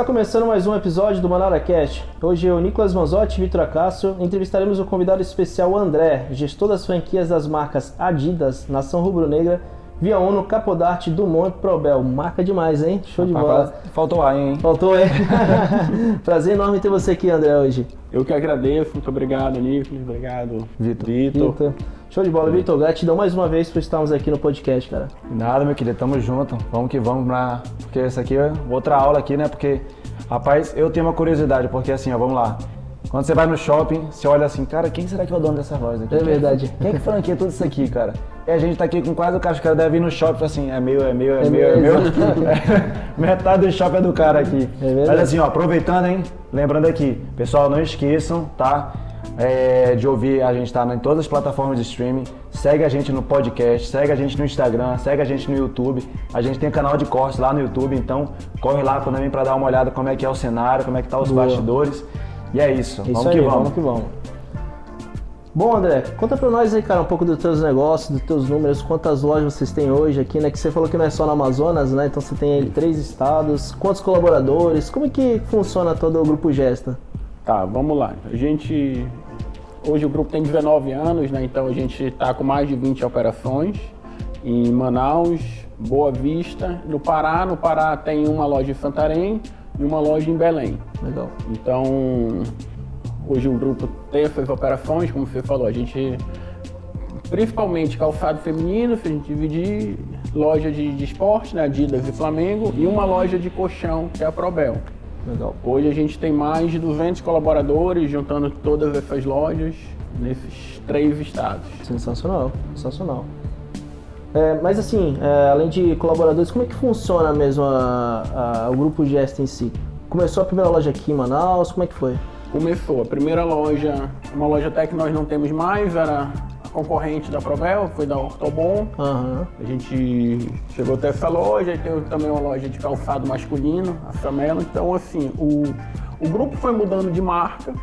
Está começando mais um episódio do Manara Cast. Hoje eu, Nicolas Manzotti e Vitor Acácio entrevistaremos o convidado especial André, gestor das franquias das marcas Adidas, Nação Rubro Negra, Via Uno, Capodarte, Dumont e Probel. Marca demais, hein? Show de bola. Faltou ar, hein? Faltou, hein? Prazer enorme ter você aqui, André, hoje. Eu que agradeço, muito obrigado, Nicolas, obrigado, Vitor. Vitor. Show de bola, Vitor. Gratidão mais uma vez por estarmos aqui no podcast, cara. Nada, meu querido, tamo junto. Vamos que vamos pra. Porque essa aqui é outra aula aqui, né? Porque, rapaz, eu tenho uma curiosidade, porque assim, ó, vamos lá. Quando você vai no shopping, você olha assim, cara, quem será que é o dono dessa loja aqui? É verdade. Quem é que franquia tudo isso aqui, cara? E a gente tá aqui com quase o cara, os caras devem ir no shopping assim, é meu, é meu, é, meu, é meu. Metade do shopping é do cara aqui. É verdade. Mas assim, ó, aproveitando, hein? Lembrando aqui, pessoal, não esqueçam, tá? É, de ouvir, a gente tá em todas as plataformas de streaming. Segue a gente no podcast, segue a gente no Instagram, segue a gente no YouTube. A gente tem canal de cortes lá no YouTube, então corre lá também para dar uma olhada como é que é o cenário, como é que tá os Boa. bastidores. E é isso. Isso vamos aí, que vamos. vamos que vamos. Bom, André, conta pra nós aí, cara, um pouco dos teus negócios, dos teus números, quantas lojas vocês têm hoje aqui, né? Que você falou que não é só no Amazonas, né? Então você tem aí três estados, quantos colaboradores, como é que funciona todo o Grupo Gesta? Tá, vamos lá. A gente. Hoje o grupo tem 19 anos, né? Então a gente está com mais de 20 operações em Manaus, Boa Vista, no Pará. No Pará tem uma loja em Santarém e uma loja em Belém. Legal. Então, hoje o grupo tem essas operações, como você falou, a gente principalmente calçado feminino, se a gente dividir loja de, de esporte, né, Adidas e Flamengo, e uma loja de colchão, que é a Probel. Legal. Hoje a gente tem mais de 200 colaboradores, juntando todas essas lojas nesses três estados. Sensacional, sensacional. É, mas assim, é, além de colaboradores, como é que funciona mesmo a- a- o Grupo Gesta em si? Começou a primeira loja aqui em Manaus, como é que foi? Começou a primeira loja, uma loja até que nós não temos mais, era concorrente da Probel, foi da Ortobon. Aham, A gente chegou até essa loja e tem também uma loja de calçado masculino, a Famelo. Então, assim, o, o grupo foi mudando de marca,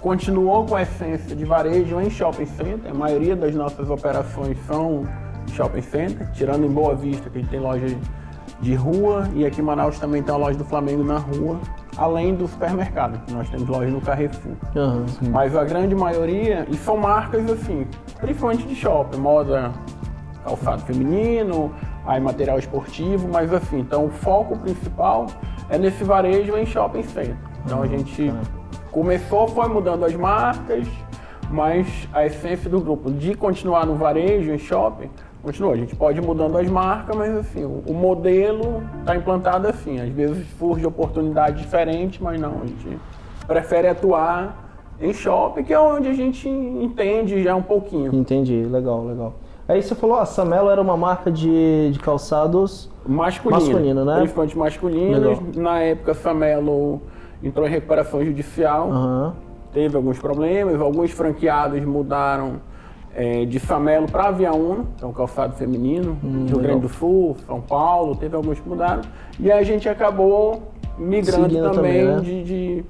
continuou com a essência de varejo em shopping center. A maioria das nossas operações são shopping center, tirando em Boa Vista, que a gente tem loja de rua, e aqui em Manaus também tem a loja do Flamengo na rua, além do supermercado, que nós temos loja no Carrefour. aham. Mas a grande maioria, e são marcas assim, principalmente de shopping, moda, calçado feminino, aí material esportivo, mas assim, então o foco principal é nesse varejo em shopping center. Então a gente começou, foi mudando as marcas, mas a essência do grupo de continuar no varejo, em shopping, continua. A gente pode ir mudando as marcas, mas assim, o, modelo está implantado assim. Às vezes surge oportunidade diferente, mas não, a gente prefere atuar em shopping, que é onde a gente entende já um pouquinho. Entendi, legal, legal. Aí você falou, a Samelo era uma marca de, de calçados. Masculino. Masculino, né? Principalmente masculinos. Legal. Na época, Famelo entrou em recuperação judicial. Aham, Teve alguns problemas. Alguns franqueados mudaram eh, de Famelo para Via Uno, que é um calçado feminino. Rio Hum, legal. Grande do Sul, São Paulo. Teve alguns que mudaram. E aí a gente acabou migrando Seguindo também, também, né? de, de-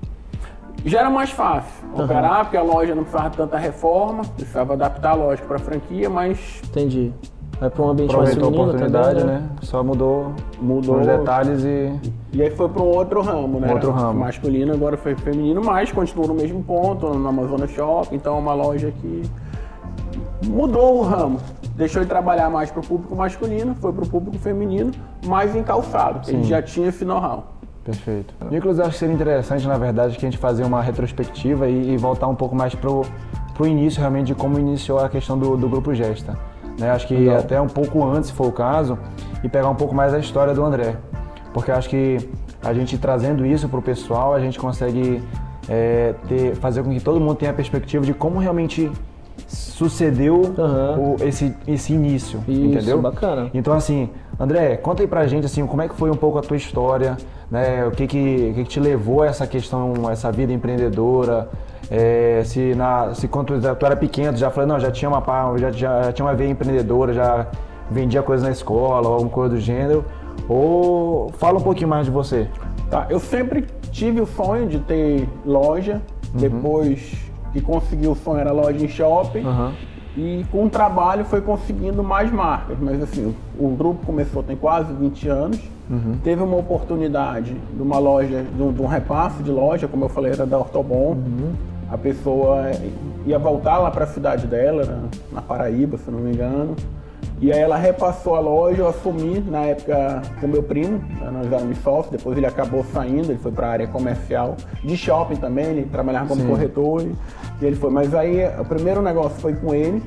Já era mais fácil operar, porque a loja não precisava de tanta reforma. Precisava adaptar a loja para a franquia, mas entendi. Vai para um ambiente mais Aproveitou a feminino oportunidade, também, né? Só mudou, Mudou. os detalhes e. E aí foi para um outro ramo, né? Outro ramo. Masculino, agora foi feminino, mas continua no mesmo ponto, no Amazonas Shopping, então é uma loja que mudou o ramo. Deixou de trabalhar mais para o público masculino, foi para o público feminino, mais em calçado, que a gente já tinha esse know-how. Perfeito. Nicolas, acho que seria interessante, na verdade, que a gente fazer uma retrospectiva e, e voltar um pouco mais pro, pro início realmente de como iniciou a questão do, do Grupo Gesta. Né? Acho que Legal. até um pouco antes, se for o caso, e pegar um pouco mais a história do André. Porque acho que a gente trazendo isso pro pessoal, a gente consegue é, ter, fazer com que todo mundo tenha a perspectiva de como realmente sucedeu Aham. o- esse, esse início, Isso, entendeu? bacana. Então, assim, André, conta aí pra gente, assim, como é que foi um pouco a tua história, né? O que que, o que, que te levou a essa questão, essa vida empreendedora? É, se, na, se quando tu, tu era pequeno, tu já falou, não, já tinha uma, já, já, já tinha uma veia empreendedora, já vendia coisas na escola, ou alguma coisa do gênero. Ou fala um pouquinho mais de você. Tá, eu sempre tive o sonho de ter loja, depois que consegui o sonho era loja em shopping. Aham. E com o trabalho foi conseguindo mais marcas. Mas assim, o, grupo começou tem quase 20 anos. Teve uma oportunidade de uma loja, de um, de um repasse de loja, como eu falei, era da Ortobon. A pessoa ia voltar lá para a cidade dela, na Paraíba, se não me engano. E aí ela repassou a loja, eu assumi na época com meu primo, né, nós éramos sócios, depois ele acabou saindo, ele foi para a área comercial, de shopping também, ele trabalhava como Sim. corretor e, ele foi. Mas aí o primeiro negócio foi com ele,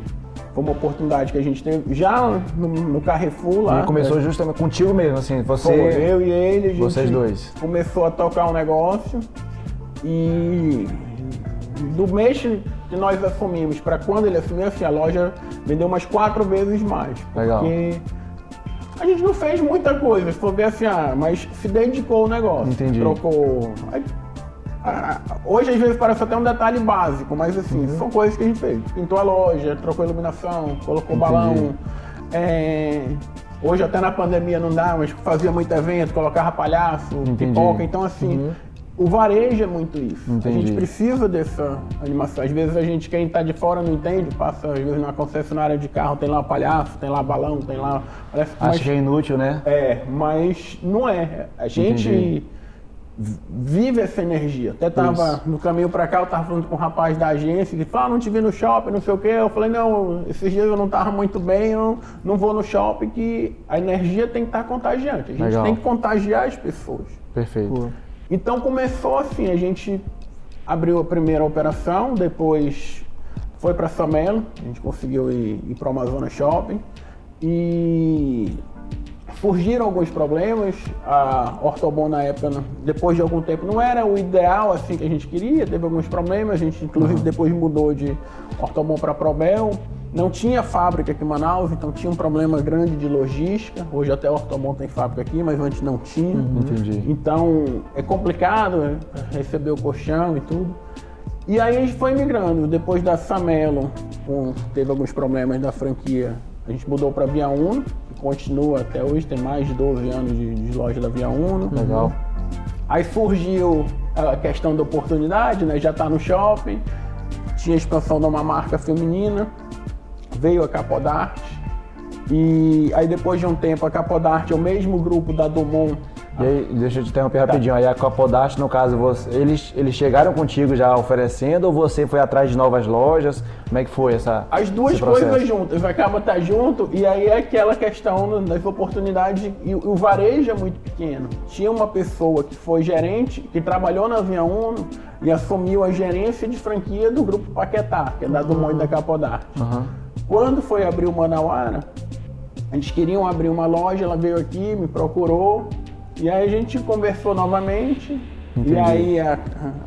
foi uma oportunidade que a gente teve já no, no Carrefour lá. E começou né? justamente contigo mesmo, assim, você... Foi, eu e ele, a gente vocês dois. começou a tocar um negócio e do mês nós assumimos para quando ele assumiu, assim, a loja vendeu umas quatro vezes mais. Legal. A gente não fez muita coisa, se for ver assim, ah, mas se dedicou ao negócio. Entendi. Trocou. Hoje às vezes parece até um detalhe básico, mas assim, Uhum. são coisas que a gente fez. Pintou a loja, trocou a iluminação, colocou Entendi. balão. é, Hoje até na pandemia não dá, mas fazia muito evento, colocava palhaço, Entendi. pipoca, então assim, o varejo é muito isso. A Entendi. gente precisa dessa animação. Às vezes a gente, quem tá de fora não entende, passa às vezes numa concessionária de carro, tem lá palhaço, tem lá balão, tem lá. Parece, Acho que é inútil, né? é, mas não é. A gente Entendi. vive essa energia. Até tava Isso. no caminho pra cá, eu tava falando com um rapaz da agência que fala, ah, não te vi no shopping, não sei o quê. Eu falei, não, esses dias eu não tava muito bem, eu não vou no shopping, que a energia tem que estar contagiante. A gente Legal. tem que contagiar as pessoas. Perfeito. Então começou assim, a gente abriu a primeira operação, depois foi para Samelo, a gente conseguiu ir, ir para o Amazonas Shopping e surgiram alguns problemas. A Ortobon na época, depois de algum tempo, não era o ideal assim que a gente queria, teve alguns problemas, a gente inclusive depois mudou de Ortobon para Probel. Não tinha fábrica aqui em Manaus, então tinha um problema grande de logística. Hoje até a Ortobon tem fábrica aqui, mas antes não tinha. Entendi. Então é complicado né, receber o colchão e tudo. E aí a gente foi migrando. Depois da Samelo, com- teve alguns problemas da franquia, a gente mudou para Via Uno, que continua até hoje, tem mais de 12 anos de, de loja da Via Uno. Legal. Aí surgiu a questão da oportunidade, né? Já tá no shopping, tinha a expansão de uma marca feminina, veio a Capodarte. E aí depois de um tempo a Capodarte é o mesmo grupo da Dumont E aí, deixa eu te interromper rapidinho. Aí a Copodast, no caso, você, eles, eles chegaram contigo já oferecendo ou você foi atrás de novas lojas? Como é que foi essa As duas coisas juntas, acaba estar junto e aí é aquela questão das oportunidades e o varejo é muito pequeno. Tinha uma pessoa que foi gerente, que trabalhou na Via Uno e assumiu a gerência de franquia do grupo Paquetá, que é da Dumont e da Capodarte. Aham. Quando foi abrir o Manauara, eles queriam abrir uma loja, ela veio aqui, me procurou, e aí a gente conversou novamente. Entendi. E aí a,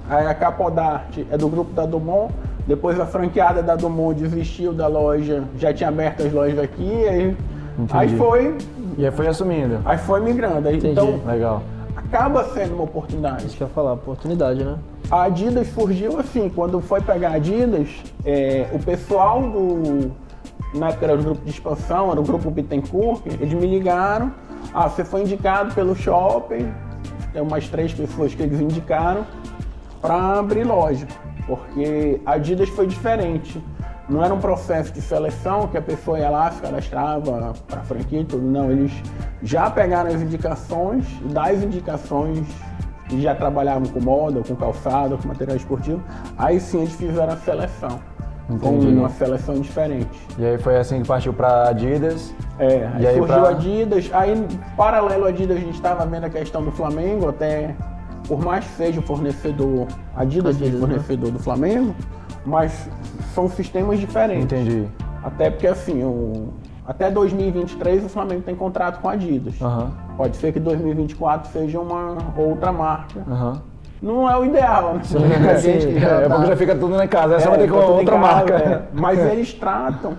a, a Capodarte é do grupo da Dumont, depois a franqueada da Dumont desistiu da loja, já tinha aberto as lojas aqui, aí, aí foi. E aí foi assumindo. Aí foi migrando. Aí, então Legal. Acaba sendo uma oportunidade. Isso que eu ia falar, oportunidade, né? A Adidas surgiu assim, quando foi pegar a Adidas, é, o pessoal do. Na época era o grupo de expansão, era o grupo Bittencourt, eles me ligaram. Ah, você foi indicado pelo shopping, tem umas três pessoas que eles indicaram, para abrir loja. Porque a Adidas foi diferente. Não era um processo de seleção que a pessoa ia lá, se cadastrava para franquia e tudo. Não, eles já pegaram as indicações, das indicações que já trabalhavam com moda, com calçado, com material esportivo, aí sim eles fizeram a seleção. Com Entendi. uma seleção diferente. E aí foi assim que partiu pra Adidas. É, aí, E aí surgiu pra- a Adidas, aí paralelo à Adidas a gente estava vendo a questão do Flamengo, até por mais que seja o fornecedor, Adidas, seja Adidas, o fornecedor do Flamengo, mas são sistemas diferentes. Entendi. Até porque assim, o- até 2023 o Flamengo tem contrato com a Adidas. Aham. Pode ser que 2024 seja uma outra marca. Aham. Não é o ideal, né? A gente que já É, tá- porque já fica tudo na casa. Essa é, vai ter tá tudo em outra casa, marca. é. Mas eles tratam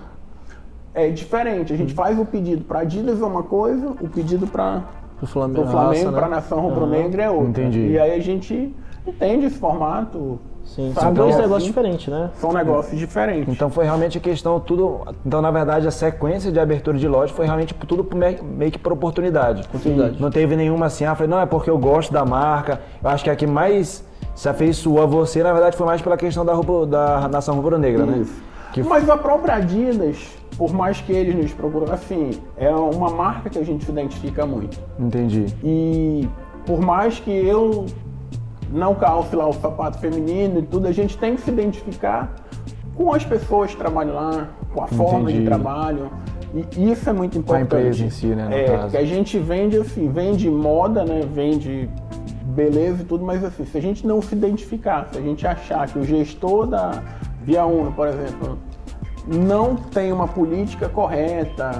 é diferente. A gente faz o pedido para Adidas é uma coisa, o pedido para o Flamengo, né? para a nação rubro-negra é outra. Entendi. E aí a gente entende esse formato. Sim, sabe? são dois Assim, negócios diferentes, né? São negócios diferentes. Então foi realmente a questão, tudo. Então, na verdade, a sequência de abertura de loja foi realmente tudo meio que por oportunidade. Oportunidade. Não teve nenhuma assim, ah, falei, não, é porque eu gosto da marca. Eu acho que a que mais se afeiçoou a você, na verdade, foi mais pela questão da, rubro, da nação rubro-negra, né? Isso. Que- Mas a própria Adidas, por mais que eles nos procuram, assim, é uma marca que a gente se identifica muito. Entendi. E por mais que eu não calce lá o sapato feminino e tudo, a gente tem que se identificar com as pessoas que trabalham lá, com a forma de trabalho. E isso é muito Com a importante. empresa em si, né, é, caso. que a gente vende assim, vende moda, né? Vende beleza e tudo, mas assim, se a gente não se identificar, se a gente achar que o gestor da Via Uno, por exemplo, não tem uma política correta,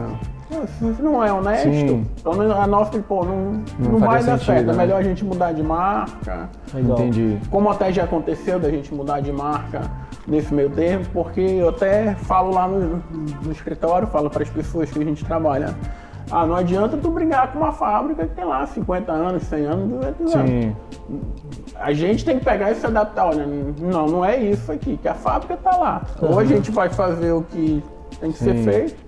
não é honesto, Sim. então a nossa, pô, não, Não não, vai dar sentido, certo. É né? melhor a gente mudar de marca. Legal. Entendi. Como até já aconteceu da gente mudar de marca nesse meio termo, porque eu até falo lá no, no escritório, falo para as pessoas que a gente trabalha. Ah, não adianta tu brigar com uma fábrica que tem lá 50 anos, 100 anos, 200 anos. Sim. A gente tem que pegar e se adaptar. Olha, não, não é isso aqui, que a fábrica tá lá. Ou a gente vai fazer o que tem que ser Sim. feito,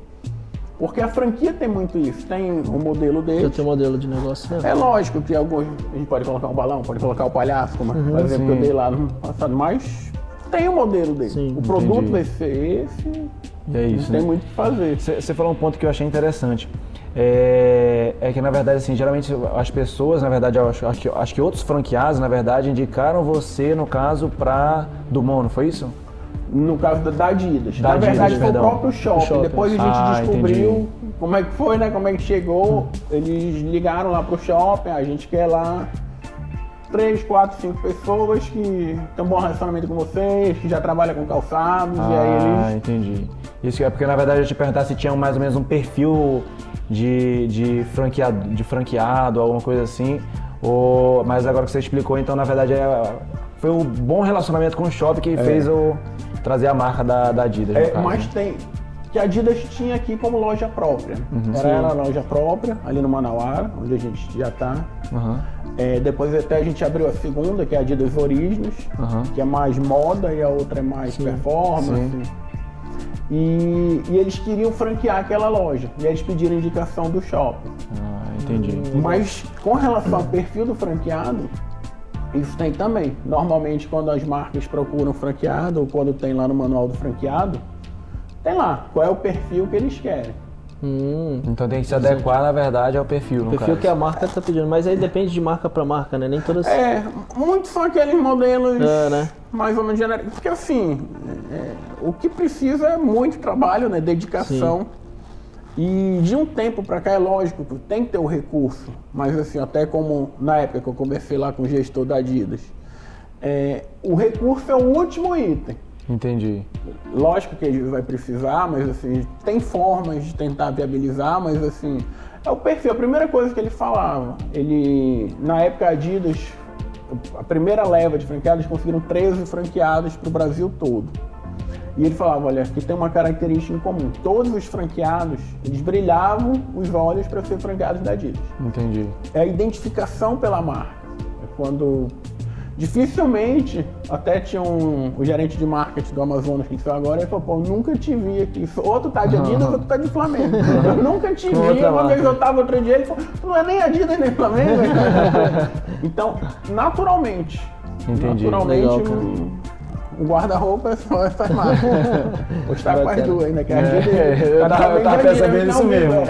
porque a franquia tem muito isso. Tem o modelo Eu dele. tenho modelo de negócio mesmo. É lógico que alguns. A gente pode colocar um balão, pode colocar o palhaço, como Uhum. por exemplo que eu sim. dei lá no passado, mas tem o modelo dele. Sim, o produto entendi. vai ser esse, E é não isso, tem né? muito o que fazer. Você falou um ponto que eu achei interessante. É, é que, na verdade, assim, geralmente as pessoas, na verdade, eu acho, acho, que, acho que outros franqueados, na verdade, indicaram você, no caso, para do Mono, foi isso? No caso da, da Adidas. Da Na Adidas, verdade, foi o próprio shopping. shopping. Depois a gente Ah, descobriu entendi. como é que foi, né? Como é que chegou. Eles ligaram lá pro shopping, a gente quer lá três, quatro, cinco pessoas que têm um bom relacionamento com vocês, que já trabalham com calçados, e aí Ah, eles. entendi. Isso é porque, na verdade, eu te perguntar se tinha mais ou menos um perfil de, de, franqueado, de franqueado, alguma coisa assim. Ou, mas agora que você explicou, então, na verdade, é, foi um bom relacionamento com o shopping que fez eu trazer a marca da, da Adidas. É, caso, mas né? tem. Que a Adidas tinha aqui como loja própria. Uhum. Era, era a loja própria, ali no Manauara, onde a gente já tá. Aham, É, depois até a gente abriu a segunda, que é a Adidas Originals, aham. que é mais moda e a outra é mais performance. sim. E, e eles queriam franquear aquela loja. E eles pediram indicação do shopping. Ah, entendi. Mas com relação ao perfil do franqueado, isso tem também. Normalmente quando as marcas procuram franqueado, ou quando tem lá no manual do franqueado, tem lá qual é o perfil que eles querem. Hum, Então tem que se adequar, na verdade, ao perfil, no perfil caso. que a marca tá pedindo. Mas aí depende de marca pra marca, né? Nem todas. É, muitos são aqueles modelos É, né? mais ou menos genéricos. Porque assim, é, o que precisa é muito trabalho, né? Dedicação. E de um tempo pra cá, é lógico, tu tem que ter o recurso. Mas assim, até como na época que eu conversei lá com o gestor da Adidas, é, o recurso é o último item. Entendi. Lógico que ele vai precisar, mas assim, tem formas de tentar viabilizar, mas assim, é o perfil. A primeira coisa que ele falava, ele, na época a Adidas, a primeira leva de franqueados, conseguiram 13 franqueados para o Brasil todo. E ele falava, olha, aqui tem uma característica em comum. Todos os franqueados, eles brilhavam os olhos para ser franqueados da Adidas Entendi. é a identificação pela marca. É quando dificilmente, até tinha um, o gerente de marketing do Amazonas que saiu agora, ele falou, pô, nunca te vi aqui. Ou tu tá de Adidas ou tu tá de Flamengo. Eu nunca te vi. Uma vez marca. eu tava outro dia, ele falou, tu não é nem Adidas nem Flamengo. então, naturalmente. Entendi. Naturalmente, Legal, um, um guarda-roupa é só essa marca. Vou estar com as duas ainda, que a É, Adidas. eu a tava- eu tava percebendo isso mesmo. é.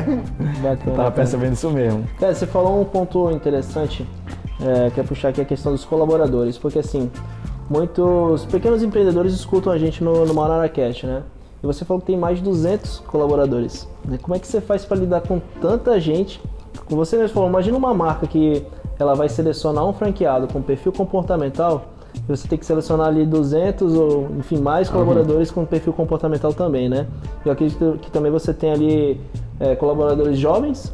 Bacana. Tava percebendo isso mesmo. Cara, você falou um ponto interessante, é, que é puxar aqui a questão dos colaboradores, porque assim, muitos pequenos empreendedores escutam a gente no, no ManaraCast, né? E você falou que tem mais de 200 colaboradores. né? Como é que você faz para lidar com tanta gente? Como você mesmo falou, imagina uma marca que ela vai selecionar um franqueado com perfil comportamental, você tem que selecionar ali 200 ou, enfim, mais colaboradores com perfil comportamental também, né? Eu acredito que também você tem ali é, colaboradores jovens,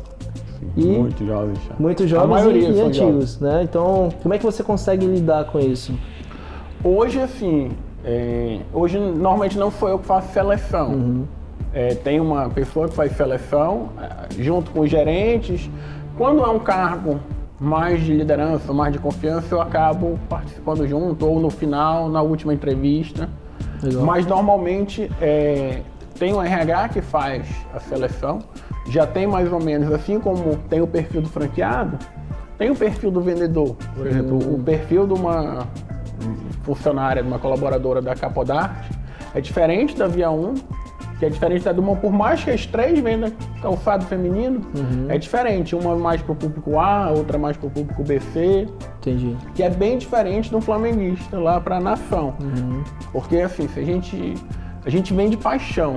E- Muito jovens. já. muito jovens e, e antigos, né? Então, como é que você consegue lidar com isso? Hoje, assim, é, hoje normalmente não sou eu que faço seleção. Uhum. É, tem uma pessoa que faz seleção é, junto com os gerentes. Quando é um cargo mais de liderança, mais de confiança, eu acabo participando junto ou no final, na última entrevista. Legal. Mas normalmente é, tem o RH que faz a seleção, já tem mais ou menos, assim como tem o perfil do franqueado, tem o perfil do vendedor. Por exemplo, o perfil de uma funcionária, de uma colaboradora da Capodarte, é diferente da Via 1, que é diferente da Dumont, por mais que as três vendam calçado feminino, Uhum. é diferente. Uma mais pro público A, outra mais pro público BC, Entendi. que é bem diferente do flamenguista lá pra nação. Uhum. Porque assim, se a gente a gente vem de paixão.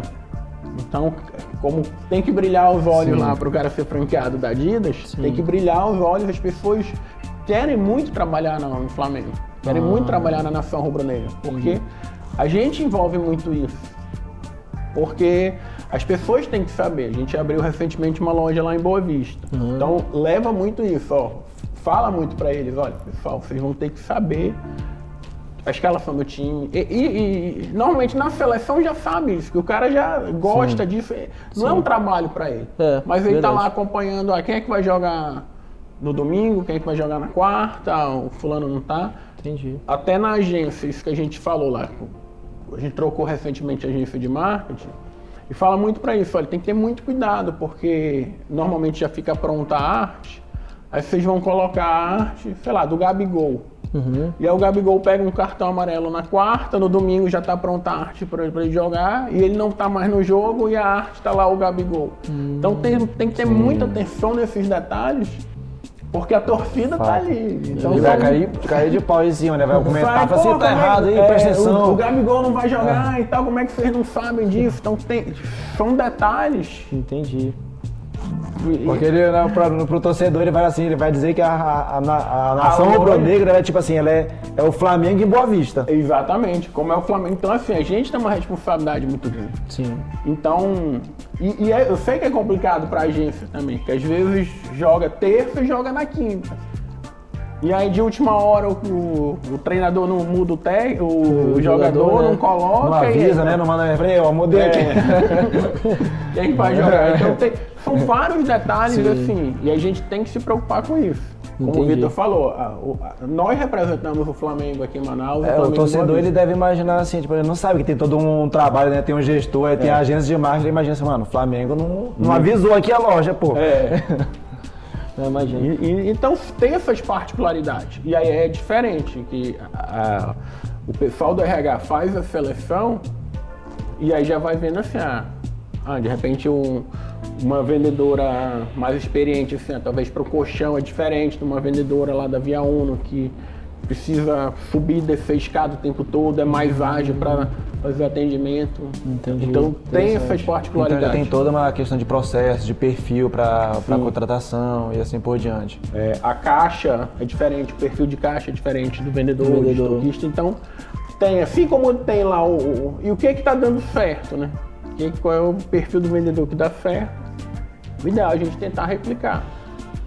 Então, como tem que brilhar os olhos Sim. lá para o cara ser franqueado da Adidas, Sim. tem que brilhar os olhos, as pessoas querem muito trabalhar no, Flamengo. Querem Ah. muito trabalhar na nação rubro-negra. Porque a gente envolve muito isso. Porque as pessoas têm que saber. A gente abriu recentemente uma loja lá em Boa Vista. Uhum. Então leva muito isso, ó. Fala muito para eles, olha, pessoal, vocês vão ter que saber a escalação do time. E, e- e, normalmente na seleção já sabe isso, que o cara já gosta disso. É- Não é um trabalho para ele. É, mas ele tá verdade. lá acompanhando ah, quem é que vai jogar no domingo, quem é que vai jogar na quarta, o fulano não tá. Entendi. Até na agência, isso que a gente falou lá, a gente trocou recentemente a agência de marketing, e fala muito para isso, olha, tem que ter muito cuidado, porque normalmente já fica pronta a arte, aí vocês vão colocar a arte, sei lá, do Gabigol. Uhum. E aí o Gabigol pega um cartão amarelo na quarta, no domingo já tá pronta a arte para ele jogar, e ele não tá mais no jogo e a arte tá lá o Gabigol. Então tem, tem que ter muita atenção nesses detalhes, porque a torcida tá Fato. ali. Então Ele vai são- cair, cair de pau em cima, né? Vai comentar, Vai, fala assim, tá é- errado aí, é, presta O, atenção. o Gabigol não vai jogar e tal, como é que vocês não sabem disso? Então tem, são detalhes. Entendi. E- Porque ele, né, pro, pro torcedor, ele vai assim, ele vai dizer que a, a, a, a nação rubro-negra, é tipo assim, ela é, é o Flamengo em Boa Vista. Exatamente, como é o Flamengo. Então, assim, a gente tem uma responsabilidade muito grande. Sim. Então, e, e é- eu sei que é complicado pra agência também, que às vezes joga terça e joga na quinta. E aí de última hora o, o- treinador não muda o, te, o, O jogador, jogador, né? não coloca. Não e avisa, aí- né? Não manda frente, ó, mudei aqui. Quem vai jogar? Então tem, são vários detalhes Sim. assim, e a gente tem que se preocupar com isso. Como Entendi. o Vitor falou, a- o- a- nós representamos o Flamengo aqui em Manaus. É, o Flamengo torcedor ele deve imaginar assim, tipo, ele não sabe que tem todo um trabalho, né? Tem um gestor, É. tem a agência de marketing, ele imagina assim, mano, o Flamengo não, não avisou aqui a loja, pô. É, Eu imagino. e- e- então tem essas particularidades. E aí é diferente, que a- a- o pessoal do RH faz a seleção e aí já vai vendo assim, ah, ah, de repente um- uma vendedora mais experiente, assim, talvez para o colchão é diferente de uma vendedora lá da Via Uno que precisa subir e descer escada o tempo todo, é mais ágil para fazer atendimento. Entendi. Então tem essas Então particularidades. já tem toda uma questão de processo, de perfil para contratação e assim por diante. É, a caixa é diferente, o perfil de caixa é diferente do vendedor, Do do vendedor. estoquista. Então, tem, assim como tem lá o. o- e o que que tá dando certo, né? Que, qual é o perfil do vendedor que dá certo? O ideal é a gente tentar replicar.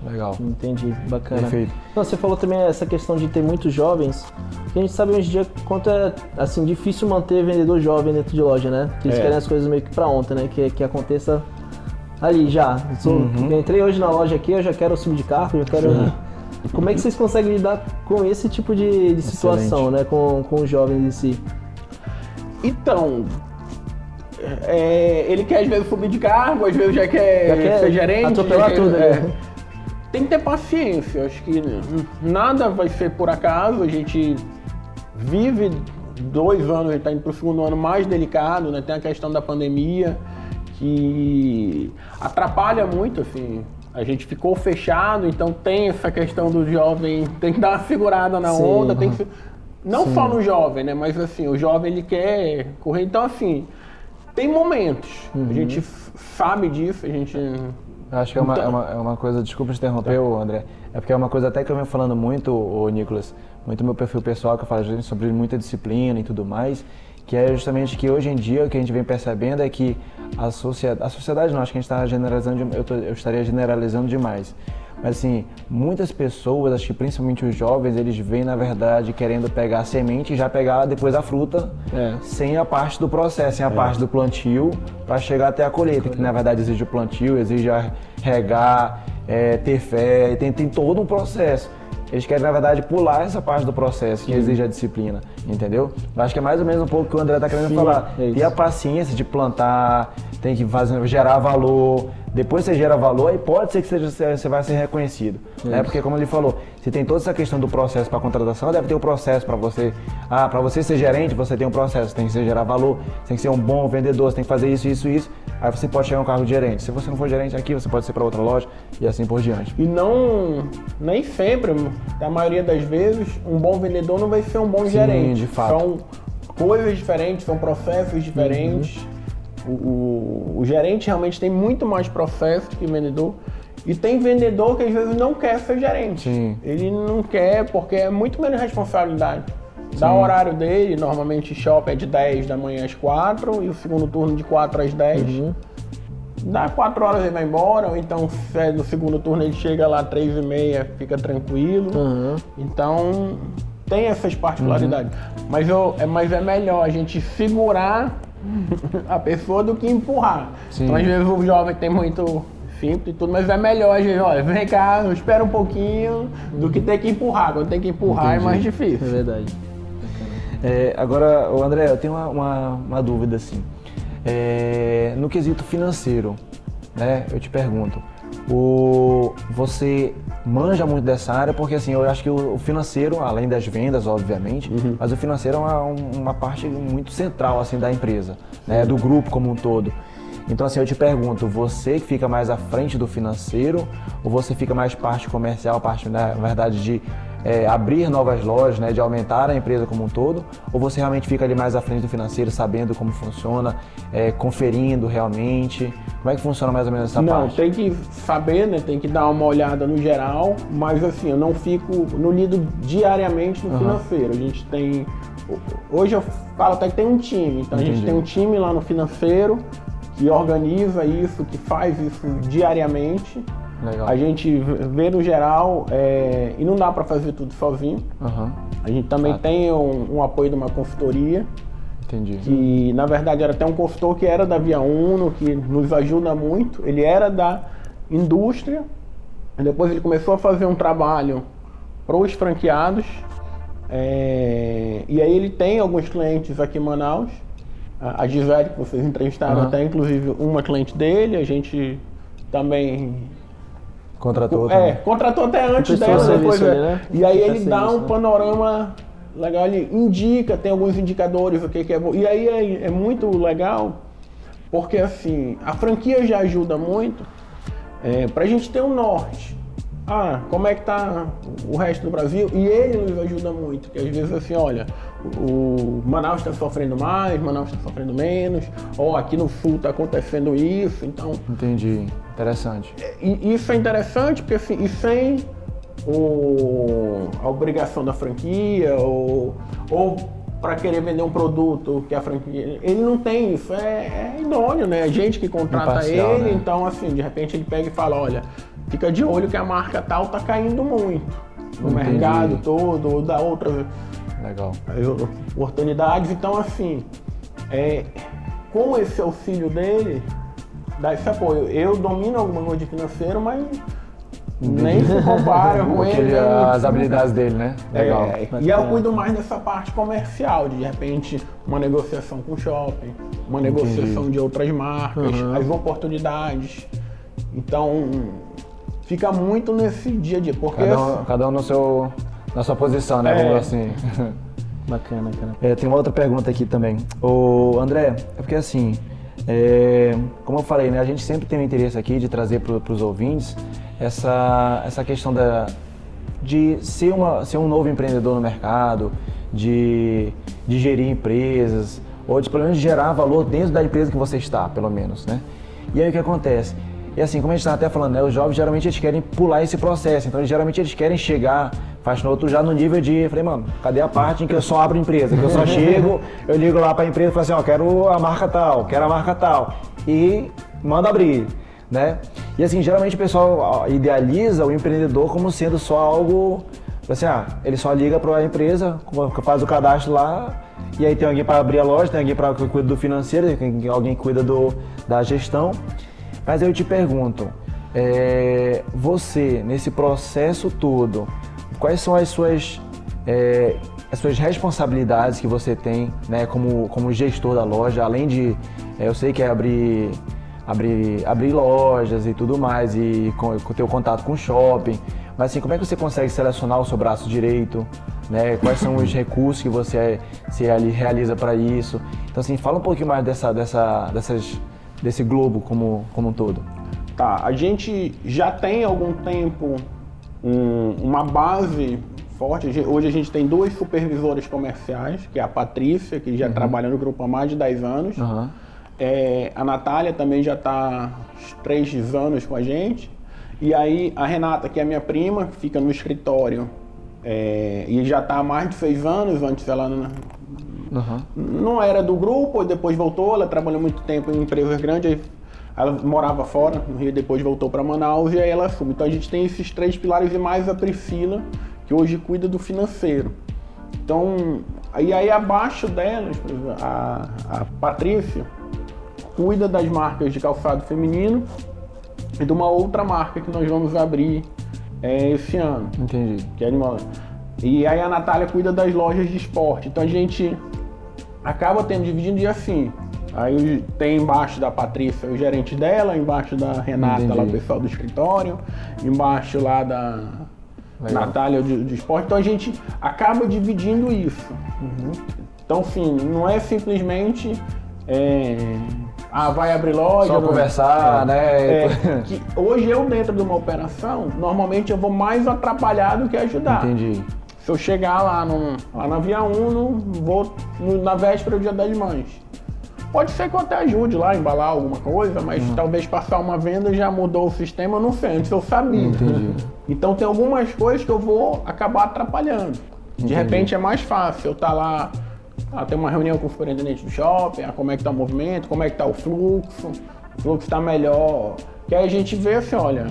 Legal. Entendi, bacana. Perfeito. Não, você falou também essa questão de ter muitos jovens, que a gente sabe hoje em dia quanto é assim, difícil manter vendedor jovem dentro de loja, né? Que eles É. querem as coisas meio que pra ontem, né? Que, que aconteça ali já. Eu, sou- Uhum. eu entrei hoje na loja aqui, eu já quero subir de carro, eu já quero. Como é que vocês conseguem lidar com esse tipo de, de situação, né? Com, com os jovens em si? Então, é, ele quer às vezes subir de cargo, às vezes já quer, Já quer ser gerente. atropelar tudo, é. Tem que ter paciência, acho que nada vai ser por acaso, a gente vive dois anos, a gente está indo para o segundo ano mais delicado, né? Tem a questão da pandemia que atrapalha muito, assim. A gente ficou fechado, então tem essa questão do jovem, tem que dar uma segurada na Sim, onda, tem que não só no jovem, né? Mas assim, o jovem ele quer correr, então assim, tem momentos. A gente sabe disso, a gente Eu Acho que é uma, Então- é uma, é uma coisa, desculpa te interromper, ô, André. É porque é uma coisa até que eu venho falando muito, o Nicolas, muito meu perfil pessoal, que eu falo sobre muita disciplina e tudo mais, que é justamente que hoje em dia o que a gente vem percebendo é que a sociedade, a sociedade não, acho que a gente está generalizando, eu, tô- eu estaria generalizando demais. Mas assim, muitas pessoas, acho que principalmente os jovens, eles vêm na verdade querendo pegar a semente e já pegar depois a fruta É. sem a parte do processo, sem a parte do plantio, para chegar até a colheita, que na verdade exige o plantio, exige a regar, é, ter fé, tem, tem todo um processo. Eles querem, na verdade, pular essa parte do processo que exige a disciplina, entendeu? Eu acho que é mais ou menos um pouco o que o André está querendo Sim, falar. é ter a paciência de plantar, tem que fazer, gerar valor, depois você gera valor, aí pode ser que seja, você vai ser reconhecido. Né? Porque, como ele falou, você tem toda essa questão do processo para contratação, deve ter o um processo para você. Ah, para você ser gerente, você tem um processo, tem que ser gerar valor, tem que ser um bom vendedor, você tem que fazer isso, isso, isso. Aí você pode chegar um cargo de gerente. Se você não for gerente aqui, você pode ser para outra loja e assim por diante. E não, nem sempre, a maioria das vezes, um bom vendedor não vai ser um bom Sim, gerente. de fato. São coisas diferentes, são processos diferentes. Uhum. O, o, o, gerente realmente tem muito mais processo que o vendedor. E tem vendedor que às vezes não quer ser gerente. Sim. Ele não quer porque é muito menos responsabilidade. Dá o horário dele, normalmente shopping é de 10 da manhã às 4 e o segundo turno de 4 às 10. Uhum. Dá 4 horas ele vai embora, ou então é no segundo turno ele chega lá 3 e meia, fica tranquilo. Uhum. Então tem essas particularidades. Uhum. Mas, eu, é, mas é melhor a gente segurar a pessoa do que empurrar. Sim. Então, às vezes o jovem tem muito simples e tudo, mas é melhor a gente, olha, vem cá, espera um pouquinho, do que ter que empurrar. Quando tem que empurrar Entendi. é mais difícil. É verdade. É, agora, o André, eu tenho uma, uma, uma dúvida assim. É, no quesito financeiro, né? Eu te pergunto, o, você manja muito dessa área, porque assim, eu acho que o financeiro, além das vendas, obviamente, uhum. mas o financeiro é uma, uma, parte muito central assim da empresa, né, do grupo como um todo. Então assim, eu te pergunto, você que fica mais à frente do financeiro ou você fica mais parte comercial, parte na verdade de é, abrir novas lojas, né, de aumentar a empresa como um todo, ou você realmente fica ali mais à frente do financeiro, sabendo como funciona, é, conferindo realmente? Como é que funciona mais ou menos essa não, parte? Não, tem que saber, né, tem que dar uma olhada no geral, mas assim, eu não fico, não lido diariamente no uhum. financeiro. A gente tem, hoje eu falo até que tem um time, então Entendi. a gente tem um time lá no financeiro que organiza isso, que faz isso diariamente. Legal. A gente vê no geral é, e não dá para fazer tudo sozinho. Uhum. A gente também tem um, um, apoio de uma consultoria. Entendi. Que na verdade era até um consultor que era da Via Uno, que nos ajuda muito. Ele era da indústria, depois ele começou a fazer um trabalho para os franqueados. É, e aí ele tem alguns clientes aqui em Manaus. A Gisele, que vocês entrevistaram, uhum. até inclusive uma cliente dele. A gente também Contratou É, contratou até antes dela, depois. Ali, né? E aí ele dá um né? panorama legal, ele indica, tem alguns indicadores, o que, que é bom. E aí é, é, muito legal, porque assim, a franquia já ajuda muito é, para a gente ter um norte. Ah, como é que tá o resto do Brasil? E ele nos ajuda muito, que às vezes assim, olha, o Manaus está sofrendo mais, Manaus está sofrendo menos, ou aqui no sul está acontecendo isso, então... Entendi, interessante. E, isso é interessante, porque assim, e sem o, a obrigação da franquia, ou, ou para querer vender um produto que a franquia. Ele não tem isso, é, é idôneo, né? A gente que contrata Imparcial, ele, né? então assim, de repente ele pega e fala, olha, fica de olho que a marca tal tá caindo muito no Entendi. mercado todo, ou da outra Legal. oportunidades. Então, assim, é, com esse auxílio dele, dá esse apoio. Eu domino alguma coisa de financeiro, mas nem se compara com ele. As habilidades dele, né? Legal. É, e eu cuido mais dessa parte comercial, de, de repente uma negociação com o shopping, uma negociação Entendi. de outras marcas, uhum. as oportunidades. Então, fica muito nesse dia a dia. Porque cada um, cada um no seu, na sua posição, né? É. Vamos assim. Bacana, cara. É, tem uma outra pergunta aqui também. O André, é porque assim, é, como eu falei, né, a gente sempre tem o interesse aqui de trazer para os ouvintes essa, essa questão da, de ser, uma, ser um novo empreendedor no mercado, de, de gerir empresas, ou de pelo menos gerar valor dentro da empresa que você está, pelo menos, né? E aí o que acontece? E assim, como a gente estava até falando, né, os jovens geralmente eles querem pular esse processo, então eles, geralmente eles querem chegar, faz outro já no nível de, falei, mano, cadê a parte em que eu só abro empresa? Que eu só chego, eu ligo lá para a empresa e falo assim, ó, quero a marca tal, quero a marca tal, e manda abrir, né? E assim, geralmente o pessoal idealiza o empreendedor como sendo só algo, assim, ah, ele só liga para a empresa, faz o cadastro lá, e aí tem alguém para abrir a loja, tem alguém para cuida do financeiro, tem alguém que cuida do, da gestão. Mas eu te pergunto, é, você, nesse processo todo, quais são as suas, é, as suas responsabilidades que você tem né, como, como gestor da loja, além de, é, eu sei que é abrir, abrir, abrir lojas e tudo mais, e com, ter o contato com o shopping. Mas assim, como é que você consegue selecionar o seu braço direito? Né? Quais são os recursos que você se ali realiza para isso? Então assim, fala um pouquinho mais dessa, dessa, dessas, desse globo como, como um todo. Tá, a gente já tem algum tempo um, uma base forte. Hoje a gente tem duas supervisoras comerciais, que é a Patrícia, que já uhum. trabalha no grupo há mais de 10 anos. Uhum. É, a Natália também já está três anos com a gente. E aí a Renata, que é minha prima, fica no escritório é, e já está há mais de seis anos. Antes ela uhum. não era do grupo, depois voltou. Ela trabalhou muito tempo em empresas grandes. Ela morava fora, no Rio, depois voltou para Manaus e aí ela assume. Então a gente tem esses três pilares e mais a Priscila, que hoje cuida do financeiro. Então, aí, aí abaixo delas, a, a Patrícia cuida das marcas de calçado feminino e de uma outra marca que nós vamos abrir é, esse ano. Entendi. Que é animal. E aí a Natália cuida das lojas de esporte. Então a gente acaba tendo dividindo e assim. Aí tem embaixo da Patrícia o gerente dela, embaixo da Renata Entendi. lá o pessoal do escritório, embaixo lá da Legal. Natália de, de, esporte. Então a gente acaba dividindo isso. Uhum. Então, sim, não é simplesmente. É, ah, vai abrir loja. Só conversar, é, né? É, hoje eu, dentro de uma operação, normalmente eu vou mais atrapalhar do que ajudar. Entendi. Se eu chegar lá, no, lá na Via Uno, vou no, na véspera do Dia das Mães. Pode ser que eu até ajude lá, embalar alguma coisa, mas uhum. talvez passar uma venda já mudou o sistema, eu não sei, antes eu sabia. Entendi. Então tem algumas coisas que eu vou acabar atrapalhando. De Entendi. repente é mais fácil eu estar tá lá, ah, ter uma reunião com o superintendente do shopping, ah, como é que tá o movimento, como é que tá o fluxo, o fluxo está melhor. Que aí a gente vê assim, olha,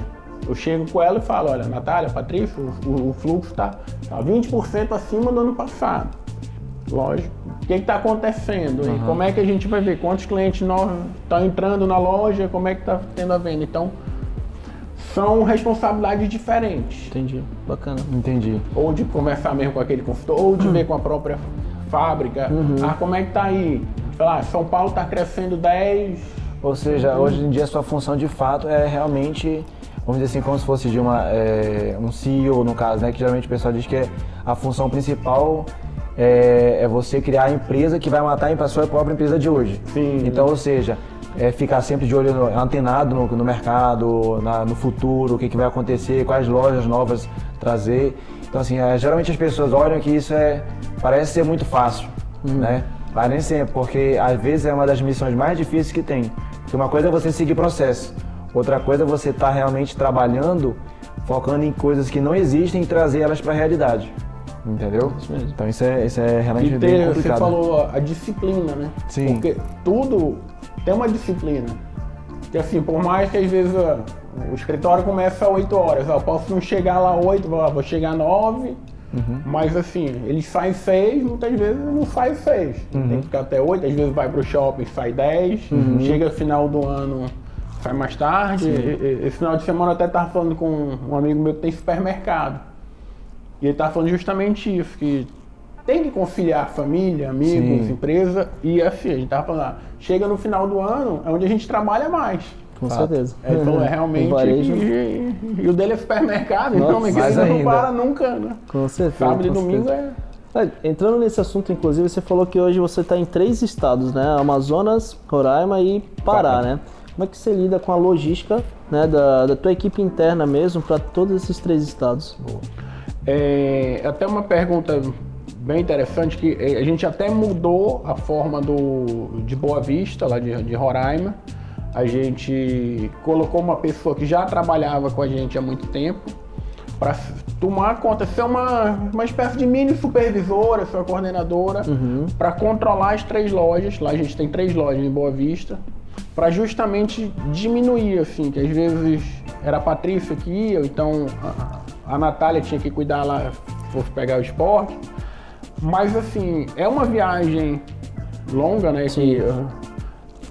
eu chego com ela e falo, olha, Natália, Patrícia, o, o fluxo está tá 20% acima do ano passado. Lógico. O que está acontecendo? Uhum. E como é que a gente vai ver quantos clientes estão entrando na loja, como é que está tendo a venda? Então, são responsabilidades diferentes. Entendi. Bacana. Entendi. Ou de conversar mesmo com aquele consultor, ou de uhum. ver com a própria fábrica. Uhum. Ah, como é que está aí? Sei lá, São Paulo está crescendo 10. Ou seja, hoje em dia a sua função de fato é realmente vamos dizer assim, como se fosse de uma, é, um CEO, no caso, né? Que geralmente o pessoal diz que é a função principal é, é você criar a empresa que vai matar a sua própria empresa de hoje. Sim. Então, ou seja, é ficar sempre de olho no, antenado no, no mercado, na, no futuro, o que, que vai acontecer, quais lojas novas trazer. Então, assim, é, geralmente as pessoas olham que isso é, parece ser muito fácil, uhum. né? Mas nem sempre, porque às vezes é uma das missões mais difíceis que tem. Porque uma coisa é você seguir processo, outra coisa é você estar tá realmente trabalhando, focando em coisas que não existem e trazer elas para a realidade. Entendeu? Isso mesmo. Então isso é, isso é realmente ter, bem complicado. Você falou a disciplina, né? Sim. Porque tudo tem uma disciplina. Que assim, por mais que às vezes o escritório começa às 8 horas, eu posso não chegar lá às 8, vou chegar às 9, uhum. mas assim, eles saem 6, muitas vezes não sai 6. Uhum. Tem que ficar até 8, às vezes vai pro shopping, sai 10, uhum. chega no final do ano, sai mais tarde. Esse final de semana eu até estava falando com um amigo meu que tem supermercado. E ele está falando justamente isso, que tem que conciliar família, amigos, Sim. empresa e assim, a gente estava falando, chega no final do ano, é onde a gente trabalha mais. Com Fato. certeza. É, então é realmente. O e, e, o dele é supermercado, Nossa, então igreja não para nunca, né? Com certeza. Sábado e domingo é. é. Entrando nesse assunto, inclusive, você falou que hoje você está em três estados, né? Amazonas, Roraima e Pará, né? Como é que você lida com a logística né, da, da tua equipe interna mesmo para todos esses três estados? Boa. É, até uma pergunta bem interessante que é, a gente até mudou a forma do, de Boa Vista, lá de, de Roraima. A gente colocou uma pessoa que já trabalhava com a gente há muito tempo para tomar conta, ser uma, uma espécie de mini supervisora, sua coordenadora, uhum. para controlar as três lojas. Lá a gente tem três lojas em Boa Vista, para justamente diminuir, assim, que às vezes era a Patrícia que ia, então a Natália tinha que cuidar lá, fosse pegar o esporte. Mas assim, é uma viagem longa, né? Sim. Que, uh,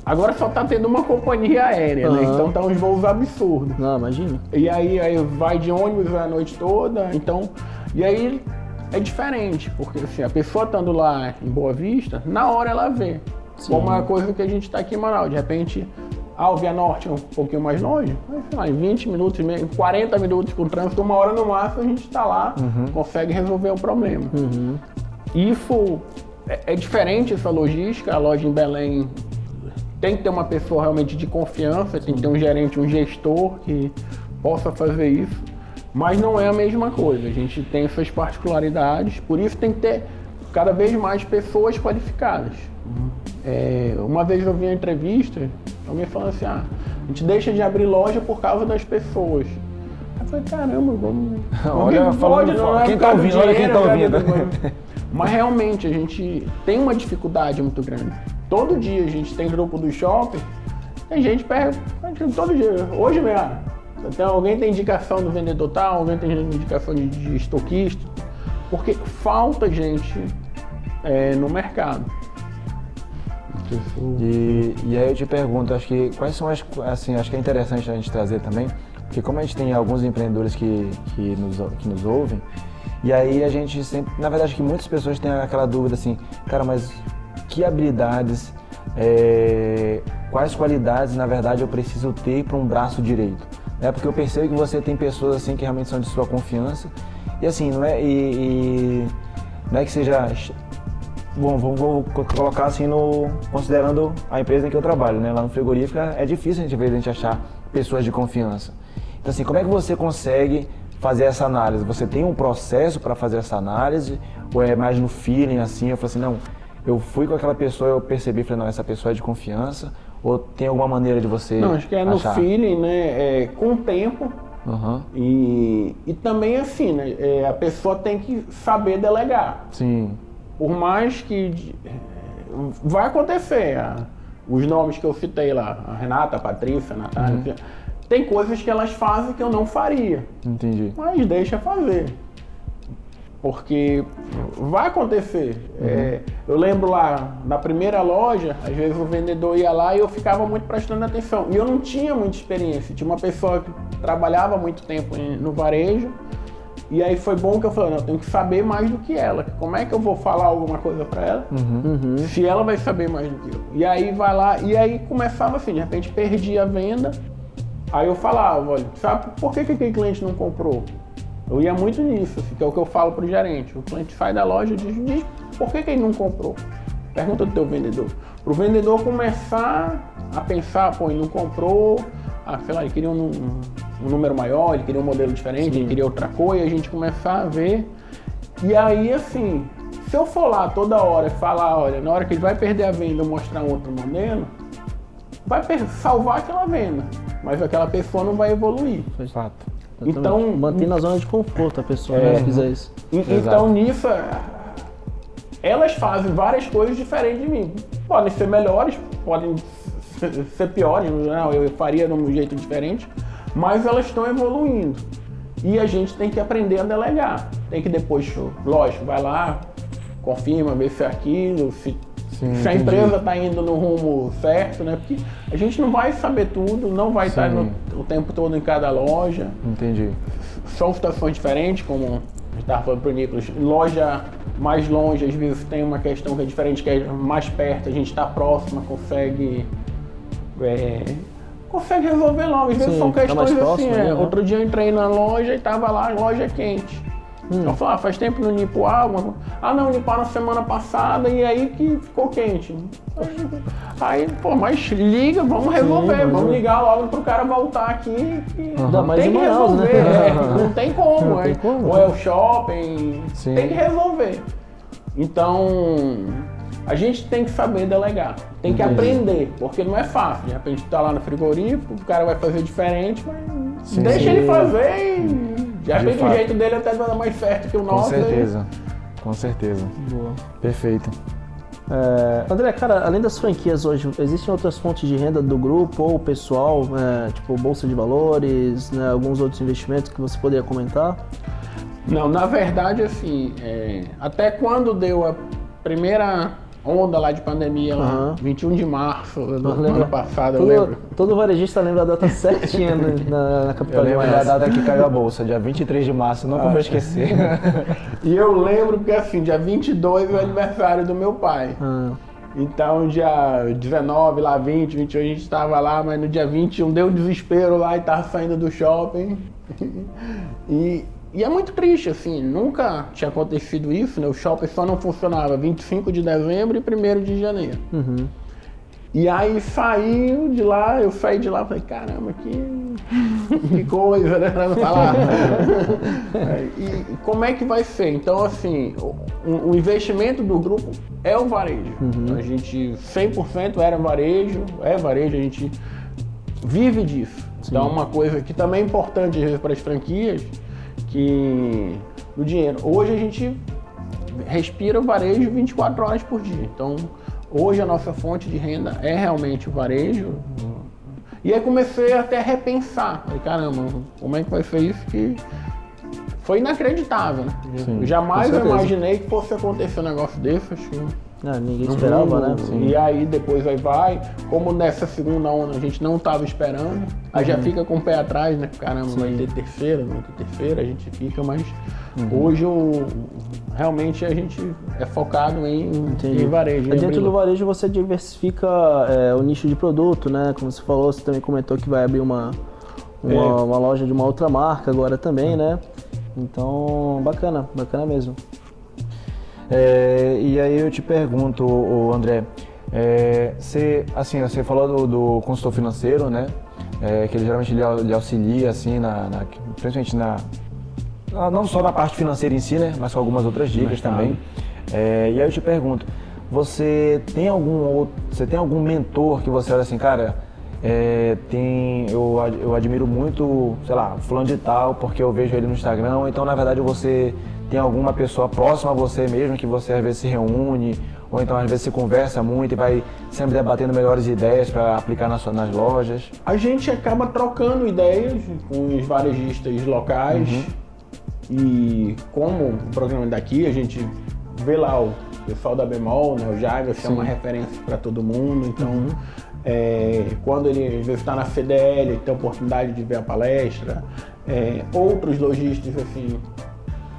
agora só tá tendo uma companhia aérea, uhum. né? Então tá uns voos absurdos. Não, imagina. E aí, aí vai de ônibus a noite toda, então. E aí é diferente, porque assim, a pessoa estando lá em Boa Vista, na hora ela vê. Sim. Como é a coisa que a gente está aqui em Manaus. De repente, Ah, o Via Norte é um pouquinho mais longe, mas sei lá, em 20 minutos, em 40 minutos com trânsito, uma hora no máximo, a gente está lá, consegue resolver o problema. Isso é, é diferente essa logística, a loja em Belém tem que ter uma pessoa realmente de confiança, tem que ter um gerente, um gestor que possa fazer isso, mas não é a mesma coisa. A gente tem essas particularidades, por isso tem que ter cada vez mais pessoas qualificadas. É, uma vez eu vi uma entrevista, alguém falando assim, ah, a gente deixa de abrir loja por causa das pessoas. Aí eu falei, caramba, vamos. Olha, falando- não é quem tá do ouvindo, olha quem tá dinheiro, ouvindo. cara, Mas realmente a gente tem uma dificuldade muito grande. Todo dia a gente tem grupo do shopping, tem gente perto, todo dia. Hoje mesmo, tem, alguém tem indicação do vendedor tal, alguém tem indicação de, de estoquista, porque falta gente é, no mercado. E, e aí eu te pergunto, acho que quais são as, assim, acho que é interessante a gente trazer também, porque como a gente tem alguns empreendedores que, que, nos, que nos ouvem, e aí a gente sempre, na verdade que muitas pessoas têm aquela dúvida assim, cara, mas que habilidades, é, quais qualidades na verdade eu preciso ter para um braço direito? Né? Porque eu percebo que você tem pessoas assim que realmente são de sua confiança, e assim, não é, e, e não é que seja Bom, co- colocar assim no. considerando a empresa em que eu trabalho, né? Lá no frigorífico é difícil a gente, vezes, a gente achar pessoas de confiança. Então, assim, como é que você consegue fazer essa análise? Você tem um processo para fazer essa análise? Ou é mais no feeling, assim? Eu falo assim, não, eu fui com aquela pessoa, eu percebi, falei, não, essa pessoa é de confiança? Ou tem alguma maneira de você. Não, acho que é no achar? feeling, né? É, com o tempo. Aham. E, e também assim, né? é, a pessoa tem que saber delegar. Sim. Por mais que de- vai acontecer. os nomes que eu citei lá, a Renata, a Patrícia, a Natália, tem coisas que elas fazem que eu não faria. Entendi. Mas deixa fazer. Porque vai acontecer. É, eu lembro lá, na primeira loja, às vezes o vendedor ia lá e eu ficava muito prestando atenção. E eu não tinha muita experiência. Tinha uma pessoa que trabalhava muito tempo em- no varejo. E aí foi bom que eu falei, não, eu tenho que saber mais do que ela. Como é que eu vou falar alguma coisa pra ela? Se ela vai saber mais do que eu. E aí vai lá, e aí começava assim, de repente perdi a venda. Aí eu falava, olha, sabe por que, que aquele cliente não comprou? Eu ia muito nisso, assim, que é o que eu falo pro gerente. O cliente sai da loja e diz, diz por que, que ele não comprou? Pergunta do teu vendedor. Pro vendedor começar a pensar, pô, ele não comprou, ah, sei lá, ele queria um, um número maior, ele queria um modelo diferente, ele queria outra coisa, e a gente começar a ver. E aí, assim, se eu for lá toda hora e falar, olha, na hora que ele vai perder a venda, eu mostrar um outro modelo, vai salvar aquela venda, mas aquela pessoa não vai evoluir. Fato. Então- mantém na zona de conforto a pessoa, É. né, se fizer isso. Exato. Então nisso, é, elas fazem várias coisas diferentes de mim. Podem ser melhores, podem ser- ser piores, não, eu faria de um jeito diferente, mas elas estão evoluindo. E a gente tem que aprender a delegar. Tem que depois, lógico, vai lá, confirma, vê se é aquilo, se, Sim, se a empresa está indo no rumo certo, né? Porque a gente não vai saber tudo, não vai estar no- o tempo todo em cada loja Entendi. são situações diferentes, como a gente estava falando para o Nicolas, loja mais longe, às vezes tem uma questão que é diferente, que é mais perto, a gente está próxima, consegue. é, consegue resolver logo. Às vezes Sim, são tá questões próximo assim. ali, é, né? Outro dia eu entrei na loja e tava lá, a loja quente. Hum. Eu falei, ah, faz tempo no Nipoá, uma... ah não, limpar na semana passada e aí que ficou quente. Aí, pô, mas liga, vamos resolver, mas vamos é. ligar logo pro cara voltar aqui e Ainda mais tem em que Manaus, né? resolver, é, não tem como, Não é. tem como. ou é o shopping, Sim. tem que resolver. Então, a gente tem que saber delegar, tem que Entendi. aprender, porque não é fácil. De repente tá lá no frigorífico, o cara vai fazer diferente, mas Sim, deixa sim. ele fazer e de repente o fato. jeito dele até vai dar mais certo que o Com nosso. aí- certeza. Com certeza. Boa. Perfeito. É, André, cara, além das franquias hoje, existem outras fontes de renda do grupo ou pessoal, é, tipo bolsa de valores, né, alguns outros investimentos que você poderia comentar? Não, na verdade, assim, é, até quando deu a primeira onda lá de pandemia, lá, Aham. 21 de março do ano passado, eu Todo, lembro. todo varejista lembra a data certinha na, na Eu capital de lembro da Goiás. data que caiu a bolsa, dia 23 de março, nunca vou esquecer. E eu lembro porque, assim, dia 22 é o aniversário do meu pai. Ah, Então, dia 19, lá 20, 21, a gente estava lá, mas no dia 21 deu desespero lá e tava saindo do shopping. e, e é muito triste, assim, nunca tinha acontecido isso, né? O shopping só não funcionava 25 de dezembro e 1 de janeiro. Uhum. E aí saiu de lá, eu saí de lá e falei, caramba, que, que coisa, né? Pra não falar. e como é que vai ser? Então, assim, o, o investimento do grupo é o varejo. Uhum. A gente 100% era varejo, é varejo, a gente vive disso. Sim. Então, uma coisa que também é importante para as franquias, que o dinheiro. Hoje a gente respira o varejo 24 horas por dia. Então, Hoje a nossa fonte de renda é realmente o varejo. E aí comecei até a repensar. Falei, caramba, como é que vai ser isso que foi inacreditável, né? Sim, jamais eu imaginei que fosse acontecer um negócio desse, acho que não, ah, ninguém esperava, né? Sim. E aí depois aí vai, como nessa segunda onda a gente não estava esperando, aí já uhum. fica com o pé atrás, né? Caramba, Sim. vai ter terceira, vai ter terceira, a gente fica, mas uhum. hoje o, realmente a gente é focado em, em varejo. Em dentro do varejo você diversifica é, o nicho de produto, né? Como você falou, você também comentou que vai abrir uma, uma, é. uma loja de uma outra marca agora também, né? Então, bacana, bacana mesmo. É, e aí eu te pergunto, o André, é, você, assim, você falou do, do consultor financeiro, né? É, que ele geralmente lhe, auxilia, assim, na, na, principalmente na, não só na parte financeira em si, né? Mas com algumas outras dicas também. É, e aí eu te pergunto, você tem algum outro, você tem algum mentor que você olha assim, cara, é, tem, eu, eu admiro muito, sei lá, fulano de tal, porque eu vejo ele no Instagram, então na verdade você tem alguma pessoa próxima a você mesmo que você às vezes se reúne, ou então às vezes se conversa muito e vai sempre debatendo melhores ideias para aplicar nas, nas lojas? A gente acaba trocando ideias com os varejistas locais uhum. e como o programa daqui, a gente vê lá o pessoal da Bemol, né, o Jairo, é uma referência para todo mundo, então uhum. é, quando ele está na CDL, tem a oportunidade de ver a palestra, é, outros lojistas assim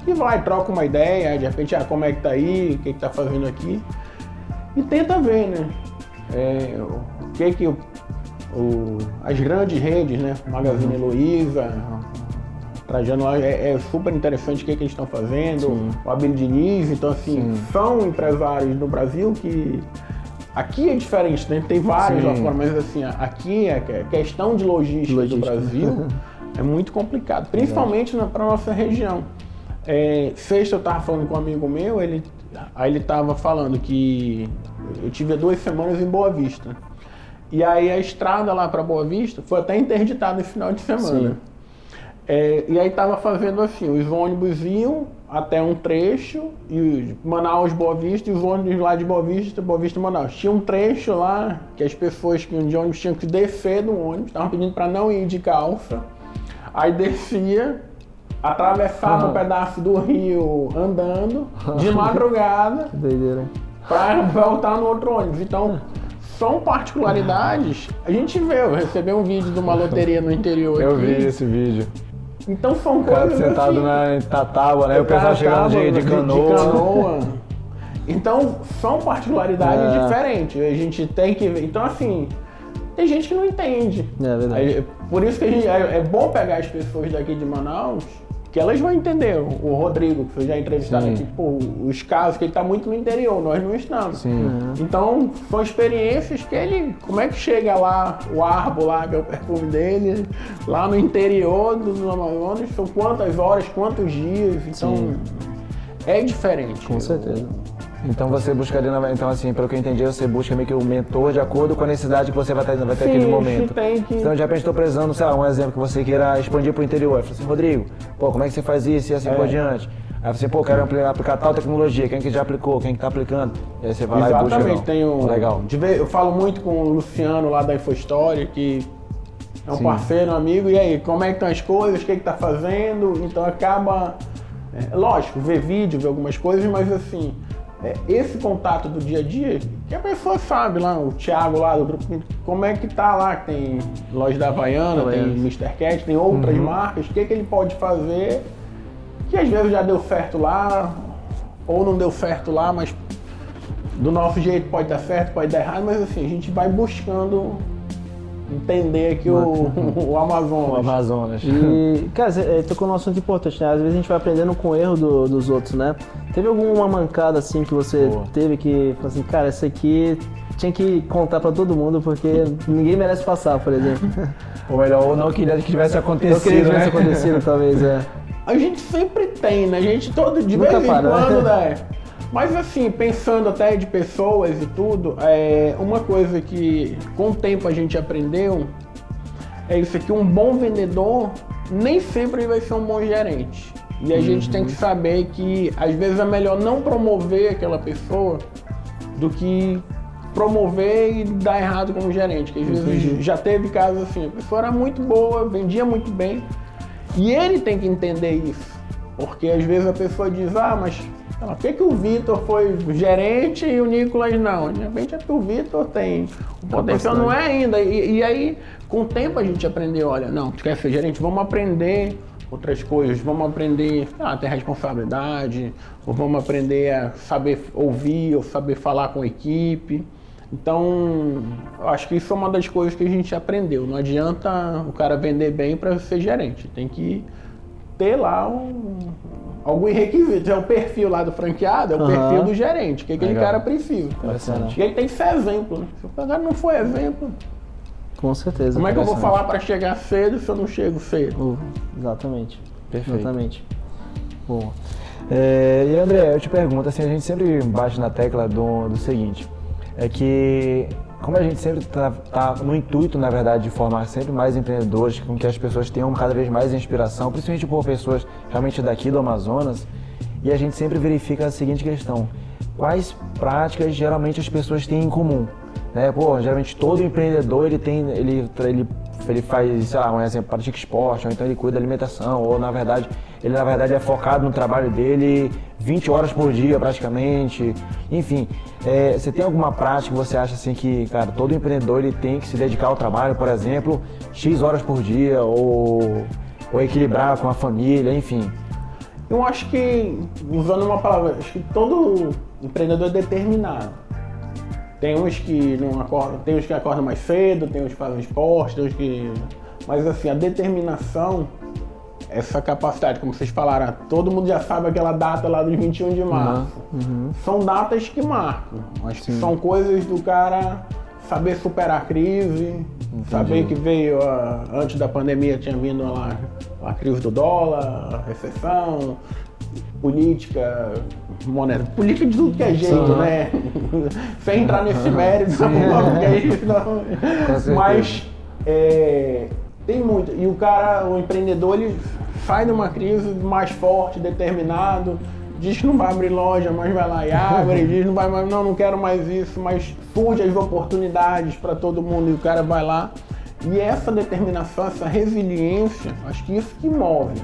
e vai, troca uma ideia, de repente, ah, como é que tá aí, o que que tá fazendo aqui. E tenta ver, né? É, o que que o, o, as grandes redes, né? Magazine uhum. Luiza, Trajano é, é, super interessante o que, que eles estão fazendo, Sim. o Abel Diniz, então assim, Sim. são empresários no Brasil que aqui é diferente, né? Tem vários lá fora, mas assim, aqui a é questão de logística, logística. do Brasil é muito complicado, principalmente para nossa região. É, sexta eu tava falando com um amigo meu, ele, aí ele tava falando que eu tive duas semanas em Boa Vista. E aí a estrada lá para Boa Vista foi até interditada no final de semana. É, e aí tava fazendo assim, os ônibus iam até um trecho, e Manaus, Boa Vista, e os ônibus lá de Boa Vista, Boa Vista, Manaus. Tinha um trecho lá que as pessoas que iam de ônibus tinham que descer do ônibus, estavam pedindo para não ir de calça. Aí descia, atravessava um pedaço do rio andando de madrugada para voltar no outro ônibus. Então, são particularidades. A gente vê, eu recebi um vídeo de uma loteria no interior Eu aqui. vi esse vídeo. Então são o coisas. Cara sentado assim, na Tatágua, né? O pessoal chegando de, de, canoa. de canoa. Então, são particularidades é. diferentes. A gente tem que ver. Então, assim, tem gente que não entende. É verdade. Por isso que gente, é, é bom pegar as pessoas daqui de Manaus que elas vão entender. O Rodrigo, que foi já entrevistado Sim. aqui, pô, os casos que ele está muito no interior, nós não estamos. Sim. Uhum. Então, são experiências que ele. Como é que chega lá, o arbo lá, que é o perfume dele, lá no interior do Amazonas, são quantas horas, quantos dias. Então, Sim. é diferente. Com certeza. Então você buscaria, então assim, pelo que eu entendi, você busca meio que o mentor de acordo com a necessidade que você vai ter, vai ter Sim, aquele momento. Tem que... Então de repente estou precisando, sei lá, um exemplo que você queira expandir para o interior. Eu falo assim, Rodrigo, pô, como é que você faz isso e assim é. por diante? Aí você, pô, quero aplicar tal tecnologia, quem que já aplicou, quem que está aplicando? E aí você vai Exatamente, lá e busca. Exatamente, tenho. Legal. Eu falo muito com o Luciano lá da InfoStory, que é um Sim. parceiro, um amigo, e aí, como é que estão as coisas, o que está fazendo? Então acaba. É, lógico, ver vídeo, ver algumas coisas, mas assim, é, esse contato do dia a dia, que a pessoa sabe lá, o Thiago lá do grupo, como é que tá lá, que tem loja da Havaiana, tem Mr. Cat, tem outras uhum. marcas, o que, que ele pode fazer, que às vezes já deu certo lá, ou não deu certo lá, mas do nosso jeito pode dar certo, pode dar errado, mas assim, a gente vai buscando entender aqui o, o Amazonas. O Amazonas. E, cara, você é, tocou num assunto importante, né? Às vezes a gente vai aprendendo com o erro do- dos outros, né? Teve alguma mancada assim que você Pô. teve que, assim, cara, essa aqui tinha que contar pra todo mundo porque ninguém merece passar, por exemplo. Ou melhor, ou não queria que tivesse acontecido, Eu queria que tivesse né? acontecido, talvez, é. A gente sempre tem, né? A gente todo de Nunca para, né? quando, né? Mas assim, pensando até de pessoas e tudo, é, uma coisa que com o tempo a gente aprendeu é isso aqui, um bom vendedor nem sempre vai ser um bom gerente. E a gente tem que saber que às vezes é melhor não promover aquela pessoa do que promover e dar errado como gerente. Que às vezes já teve casos assim, a pessoa era muito boa, vendia muito bem, e ele tem que entender isso. Porque às vezes a pessoa diz, ah, mas por que, que o Vitor foi gerente e o Nicolas não? De repente é porque o Vitor tem. O potencial não é ainda. E, e aí, com o tempo a gente aprendeu, olha, não, tu quer ser gerente? Vamos aprender outras coisas, vamos aprender a ter responsabilidade, ou vamos aprender a saber ouvir, ou saber falar com a equipe. Então, acho que isso é uma das coisas que a gente aprendeu. Não adianta o cara vender bem para ser gerente. Tem que ter lá um, algum requisito. É o perfil lá do franqueado, é o Aham. perfil do gerente. O que aquele Legal. cara precisa. Interessante. E ele tem que ser exemplo. Né? Se o cara não for exemplo, Com certeza. como é que eu vou falar para chegar cedo se eu não chego cedo? Uh, exatamente. Perfeito. Exatamente. Bom. É, e André, eu te pergunto, assim, a gente sempre bate na tecla do, do seguinte, é que como a gente sempre tá, tá no intuito, na verdade, de formar sempre mais empreendedores, com que as pessoas tenham cada vez mais inspiração, principalmente por pessoas realmente daqui do Amazonas, e a gente sempre verifica a seguinte questão, quais práticas geralmente as pessoas têm em comum? Né? Pô, geralmente todo empreendedor ele tem, ele, ele, ele faz, sei lá, um exemplo, pratica esporte, ou então ele cuida da alimentação, ou na verdade, ele na verdade é focado no trabalho dele 20 horas por dia praticamente. Enfim, é, você tem alguma prática que você acha assim que, cara, todo empreendedor ele tem que se dedicar ao trabalho, por exemplo, X horas por dia, ou, ou equilibrar com a família, enfim. Eu acho que, usando uma palavra, acho que todo empreendedor é determinado. Tem uns que não acordam, tem uns que acordam mais cedo, tem uns que fazem esporte, tem uns que. Mas assim, a determinação, essa capacidade, como vocês falaram, todo mundo já sabe aquela data lá dos 21 de março. São datas que marcam. Acho que são coisas do cara saber superar a crise, saber que veio a- antes da pandemia tinha vindo lá a crise do dólar, a recessão, política monetária, política de tudo que é jeito, né? Sem entrar nesse mérito, porque aí não- certeza. mas é, tem muito. E o cara, o empreendedor, ele sai de uma crise mais forte, determinado, diz que não vai abrir loja, mas vai lá e abre, diz não vai mais, não, não quero mais isso, mas surge as oportunidades para todo mundo e o cara vai lá. E essa determinação, essa resiliência, acho que isso que move.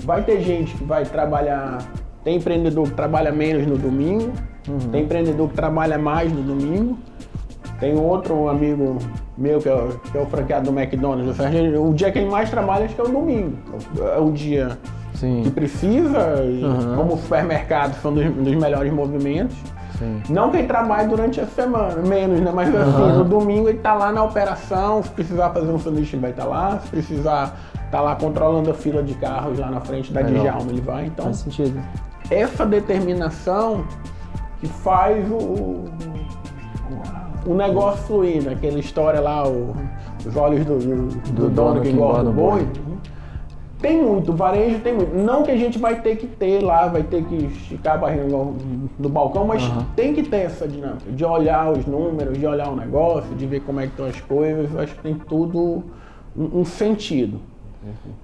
Vai ter gente que vai trabalhar, tem empreendedor que trabalha menos no domingo, tem empreendedor que trabalha mais no domingo, tem outro amigo meu que é, o- que é o franqueado do McDonald's. o dia que ele mais trabalha acho que é o domingo. É o dia que Sim, precisa, e Uhum. como o supermercado são dos, dos melhores movimentos. sim. Não quem trabalha durante a semana, menos, né? Mas assim, no domingo ele tá lá na operação, se precisar fazer um sanduíche ele vai estar lá, se precisar tá lá controlando a fila de carros lá na frente da Legal. Djalma, ele vai. Então, Faz sentido. essa determinação que faz o, o negócio fluir, né? Aquela história lá, o- os olhos do, do- do dono que engorda o boi. Tem muito, varejo tem muito. Não que a gente vai ter que ter lá, vai ter que esticar a barriga no balcão, mas tem que ter essa dinâmica de olhar os números, de olhar o negócio, de ver como é que estão as coisas. Acho que tem tudo um, um sentido.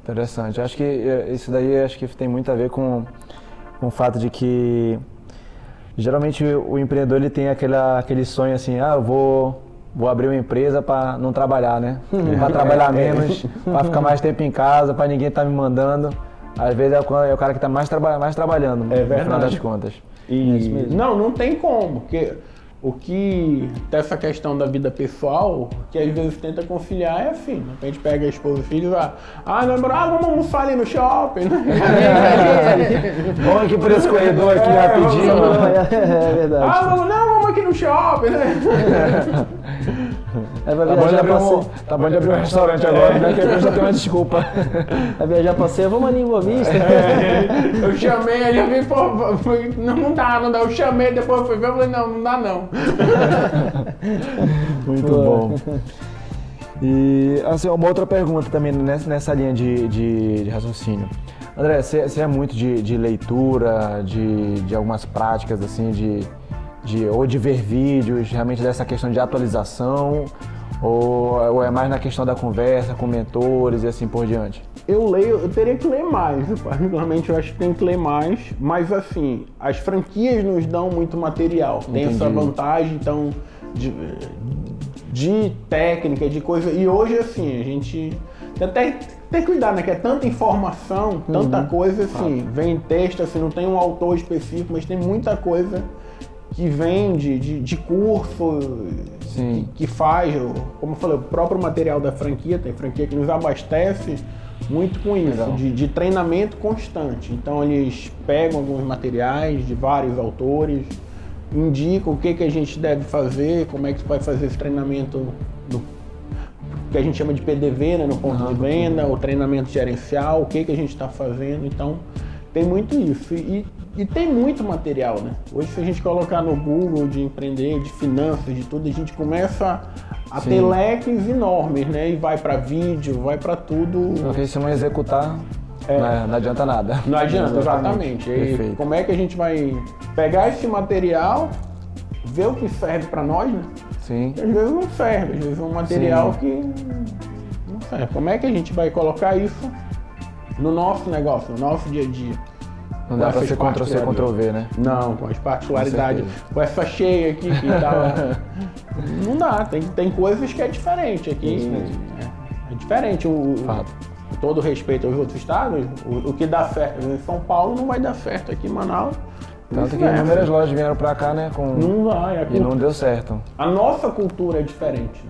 Interessante. Acho que eh, isso daí acho que tem muito a ver com, com o fato de que geralmente o empreendedor ele tem aquela, aquele sonho assim, ah, eu vou, vou abrir uma empresa para não trabalhar, né? Para trabalhar menos, para ficar mais tempo em casa, para ninguém estar me mandando. Às vezes é o, é o cara que está mais, traba mais trabalhando, É no final verdade. das contas. E não, não tem como, porque o que dessa questão da vida pessoal, que às vezes tenta conciliar é assim, de repente pega a esposa e filho e vai, ah, não, ah, vamos almoçar ali no shopping, né? vamos aqui por esse corredor aqui é, rapidinho. Vamos, é, verdade. Ah, vamos, não, vamos aqui no shopping, né? Aí vai tá, bom de abrir um, tá bom de abrir um restaurante agora, né? Que eu já tenho uma desculpa. Vai viajar pra você, vamos ali em Boa Vista. É, eu chamei, ele vi, pô, não, não dá, não dá. Eu chamei, depois fui ver, eu falei, não, não dá não. Muito bom. E assim, uma outra pergunta também nessa, nessa linha de, de, de raciocínio. André, você é muito de, de leitura, de, de algumas práticas assim, de, de, ou de ver vídeos, realmente dessa questão de atualização, ou, ou, é mais na questão da conversa com mentores e assim por diante? Eu leio, eu teria que ler mais, particularmente eu acho que tem que ler mais, mas assim, as franquias nos dão muito material, tem Entendi. essa vantagem, então, de, de técnica, de coisa, e hoje assim, a gente até tem que cuidar, né? Que é tanta informação, tanta uhum. coisa, assim, ah. vem texto, assim, não tem um autor específico, mas tem muita coisa que vende de, de curso, que, que, faz, como eu falei, o próprio material da franquia, tem franquia que nos abastece muito com isso, de, de, treinamento constante. Então eles pegam alguns materiais de vários autores, indicam o que, que a gente deve fazer, como é que vai fazer esse treinamento no que a gente chama de PDV, né, no ponto uhum, de venda, o treinamento gerencial, o que, que a gente está fazendo. Então tem muito isso. E, e tem muito material, né? Hoje, se a gente colocar no Google de empreender, de finanças, de tudo, a gente começa a Sim. ter leques enormes, né? E vai para vídeo, vai para tudo. Porque se não executar, é. não, é, não, adianta nada. Não adianta, exatamente. E como é que a gente vai pegar esse material, ver o que serve para nós, né? Sim. às vezes não serve, às vezes é um material Sim. que não serve. Como é que a gente vai colocar isso no nosso negócio, no nosso dia a dia? Não dá pra ser Ctrl-C, Ctrl-V, né? Não, com as particularidades. Com, essa cheia aqui que tava... não dá, tem, tem coisas que é diferente aqui. É, é, diferente. O, Fato. Todo respeito aos outros estados, o, o, que dá certo em São Paulo não vai dar certo aqui em Manaus. Tanto que inúmeras lojas vieram pra cá, né? Com... Não vai. E não deu certo. A nossa cultura é diferente.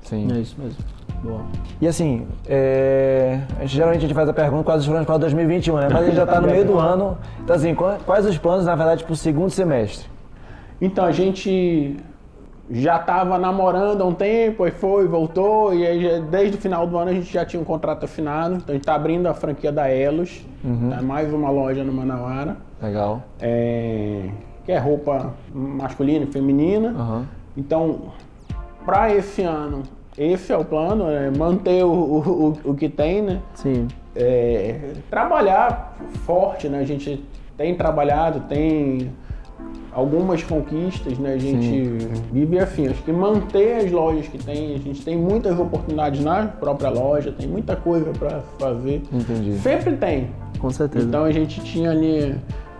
Sim. É isso mesmo. Boa. E assim, é... geralmente a gente faz a pergunta quase chorando para 2021, né? Mas a gente já está no meio do ano. Então assim, quais os planos, na verdade, para o segundo semestre? Então, a gente já estava namorando há um tempo, aí foi, voltou, e aí desde o final do ano a gente já tinha um contrato assinado. Então a gente está abrindo a franquia da Elos, uhum. né? mais uma loja no Manauara. Legal. É... Que é roupa masculina e feminina. Uhum. Então, para esse ano, esse é o plano, é manter o, o, o, que tem, né? Sim. É, trabalhar forte, né? A gente tem trabalhado, tem algumas conquistas, né? A gente Sim. vive assim. Acho que manter as lojas que tem, a gente tem muitas oportunidades na própria loja, tem muita coisa para fazer. Entendi. Sempre tem. Com certeza. Então a gente tinha ali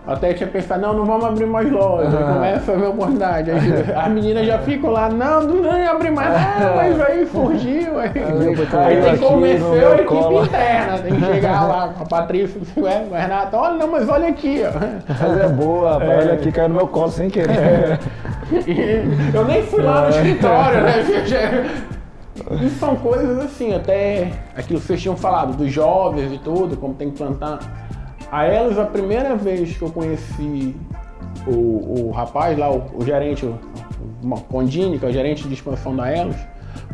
até tinha pensado, não, não vamos abrir mais loja. Uhum. Começa a ver oportunidade. Aí, as meninas já ficam lá, não, não vai abrir mais, ah, mas aí fugiu. Aí, aí tem que convencer a equipe interna, tem que chegar lá com a Patrícia, o Renato, olha, não, mas olha aqui, ó. Mas é boa, rapaz, é. olha aqui, caiu no meu colo sem querer. É. Eu nem fui lá no escritório, né? E são coisas assim, até aquilo que vocês tinham falado, dos jovens e tudo, como tem que plantar a Elos, a primeira vez que eu conheci o, o rapaz lá, o, o gerente, o, o Condini, que é o gerente de expansão da Elos,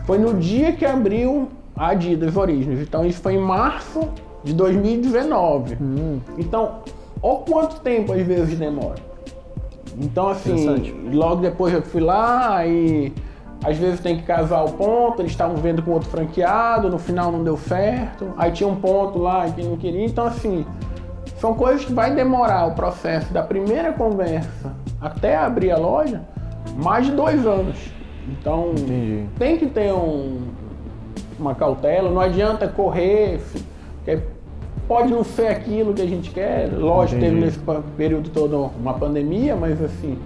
foi no dia que abriu a Adidas Origens. Então isso foi em março de 2019. Hum. Então, olha quanto tempo às vezes demora. Então assim, logo depois eu fui lá e às vezes tem que casar o ponto, eles estavam vendo com outro franqueado, no final não deu certo, aí tinha um ponto lá que não queria, então assim, são coisas que vai demorar o processo da primeira conversa até abrir a loja mais de dois anos. Então Entendi. tem que ter um, uma cautela, não adianta correr, pode não ser aquilo que a gente quer. Lógico, Entendi. teve nesse período todo uma pandemia, mas assim,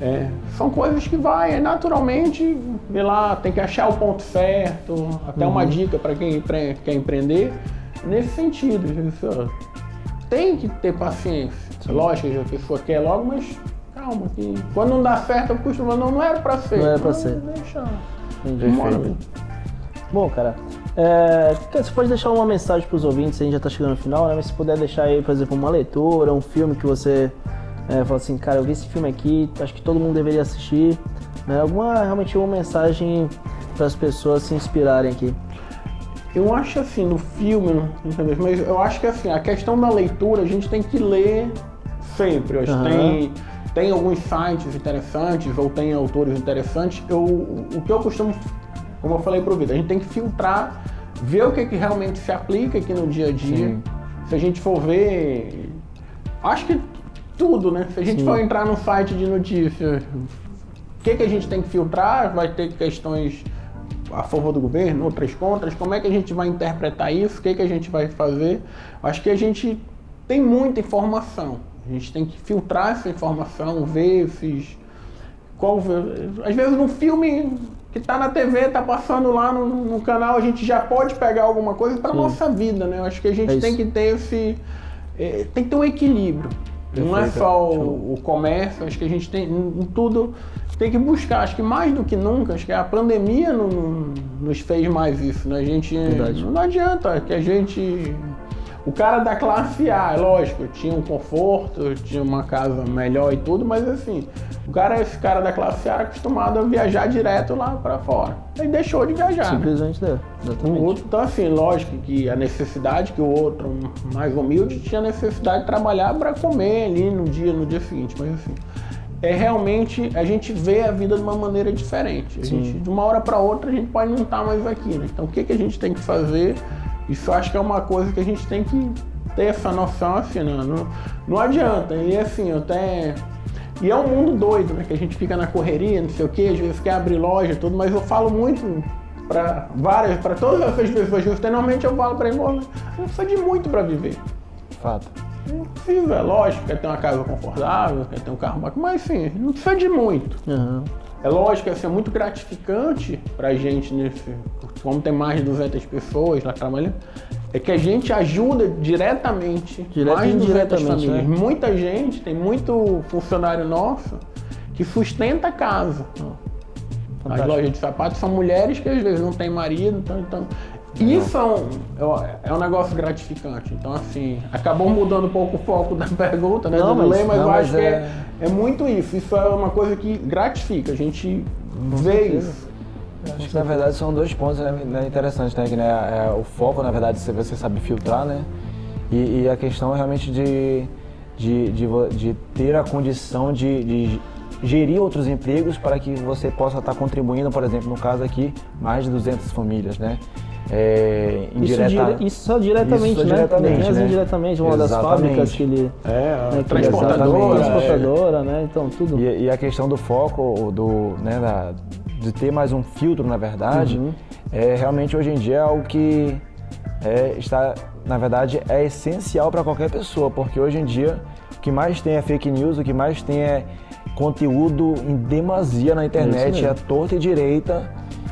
é, são coisas que vai, é, naturalmente, vê lá, tem que achar o ponto certo, até uhum. uma dica para quem quer empreender, nesse sentido tem que ter paciência. Sim. Lógico que a pessoa quer logo, mas, calma. Que quando não dá certo, eu costumo, não, não era pra ser. Não era pra ser. Deixa. Perfeito. Bom, cara, é, você pode deixar uma mensagem para os ouvintes, a gente já está chegando no final, né? Mas se puder deixar aí, por exemplo, uma leitura, um filme que você é, fala assim, cara, eu vi esse filme aqui, acho que todo mundo deveria assistir, né? Alguma, realmente uma mensagem para as pessoas se inspirarem aqui. Eu acho assim, no filme, entendeu? mas eu acho que assim, a questão da leitura a gente tem que ler sempre. Uhum. tem, tem alguns sites interessantes ou tem autores interessantes. Eu, o que eu costumo como eu falei pro Vitor, a gente tem que filtrar, ver o que, que realmente se aplica aqui no dia a dia. Sim. Se a gente for ver. Acho que tudo, né? Se a gente Sim. for entrar no site de notícias, o que, que a gente tem que filtrar? Vai ter questões a favor do governo, outras contras. Como é que a gente vai interpretar isso? O que, que a gente vai fazer? Acho que a gente tem muita informação. A gente tem que filtrar essa informação, ver esses. Qual, às vezes no filme que está na TV, está passando lá no, no, canal, a gente já pode pegar alguma coisa para nossa vida, né? Eu acho que a gente é tem que ter esse. É, tem que ter um equilíbrio. Perfeito. Não é só o, o, comércio, acho que a gente tem em tudo tem que buscar. Acho que mais do que nunca, acho que a pandemia não, não, nos fez mais isso, né? A gente Verdade. não adianta que a gente o cara da classe A, é lógico, tinha um conforto, tinha uma casa melhor e tudo, mas assim, o cara, esse cara da classe A era acostumado a viajar direto lá para fora. Ele deixou de viajar. Né? Simplesmente né? Exatamente. então, assim, lógico que a necessidade que o outro mais humilde tinha necessidade de trabalhar para comer ali no dia, no dia seguinte, mas assim é realmente a gente vê a vida de uma maneira diferente. A gente, de uma hora para outra a gente pode não estar mais aqui, né? Então o que, que a gente tem que fazer isso acho que é uma coisa que a gente tem que ter essa noção assim, não, né? não, não adianta. E assim, até. E é um mundo doido, né? Que a gente fica na correria, não sei o quê, às vezes quer abrir loja tudo, mas eu falo muito para várias, para todas essas pessoas que normalmente eu falo para eles, não precisa de muito para viver. Fato. Não precisa, é lógico, quer ter uma casa confortável, quer ter um carro bacana, mas assim, não precisa de muito. Uhum. É lógico que assim, é muito gratificante pra gente, nesse, como tem mais de 200 pessoas lá trabalhando, é que a gente ajuda diretamente Direto mais de 200 famílias. Né? Muita gente, tem muito funcionário nosso que sustenta a casa. Fantástico. As lojas de sapatos são mulheres que às vezes não têm marido, então, então isso é um, é um negócio gratificante. Então, assim, acabou mudando um pouco o foco da pergunta, né? Não, mas, mas não, eu mas acho é... que é, é muito isso. Isso é uma coisa que gratifica. A gente vê isso. Acho que na verdade são dois pontos né, né interessantes, né? Que, né é, o foco, na verdade, você sabe filtrar, né? E, e a questão realmente de, de, de, de, ter a condição de, de gerir outros empregos para que você possa estar contribuindo, por exemplo, no caso aqui, mais de 200 famílias, né? É, indireta... isso, isso, só diretamente, isso né? Diretamente, né? indiretamente, uma das fábricas que ele. É, né, transportadora. transportadora, é. né? Então, tudo. E, e, a questão do foco, do, né, da, de ter mais um filtro, na verdade, uhum. é realmente hoje em dia é algo que é, está, na verdade, é essencial para qualquer pessoa, porque hoje em dia o que mais tem é fake news, o que mais tem é conteúdo em demasia na internet, é, é torta e direita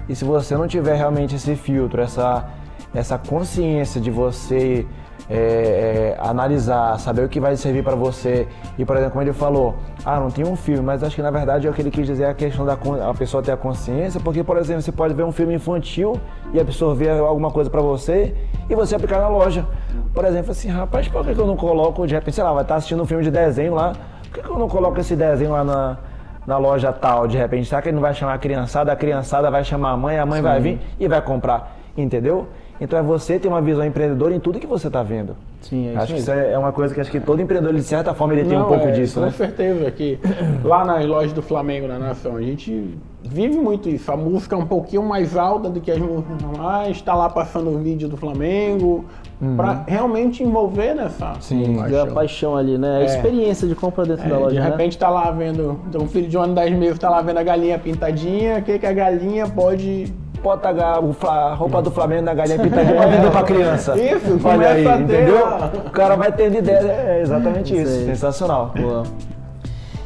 e se você não tiver realmente esse filtro, essa, essa consciência de você é, é, analisar, saber o que vai servir para você. E, por exemplo, como ele falou, ah, não tem um filme, mas acho que na verdade é o que ele quis dizer é a questão da a pessoa ter a consciência, porque, por exemplo, você pode ver um filme infantil e absorver alguma coisa para você e você aplicar na loja. Por exemplo, assim, rapaz, por que eu não coloco, de repente, sei lá, vai estar assistindo um filme de desenho lá, por que eu não coloco esse desenho lá na na loja tal, de repente, será que ele não vai chamar a criançada? A criançada vai chamar a mãe, a mãe Sim. vai vir e vai comprar, entendeu? Então é você ter uma visão empreendedora em tudo que você está vendo. Sim, é acho que isso é uma coisa que acho que todo empreendedor, de certa forma, ele não, tem um pouco é, disso, com né? Com certeza que lá nas lojas do Flamengo na Nação, a gente vive muito isso. A música é um pouquinho mais alta do que as músicas normais, está lá passando o vídeo do Flamengo, uhum. para realmente envolver nessa Sim, paixão. a paixão ali, né? A é. experiência de compra dentro é, da loja. De né? repente está lá vendo, então, um filho de um ano, dez meses está lá vendo a galinha pintadinha, o que, que a galinha pode bota a roupa do Flamengo na galinha pintadinha pra vender pra criança. Isso, Olha aí, entendeu? O cara vai ter ideia. É exatamente isso. isso. Sensacional. Boa.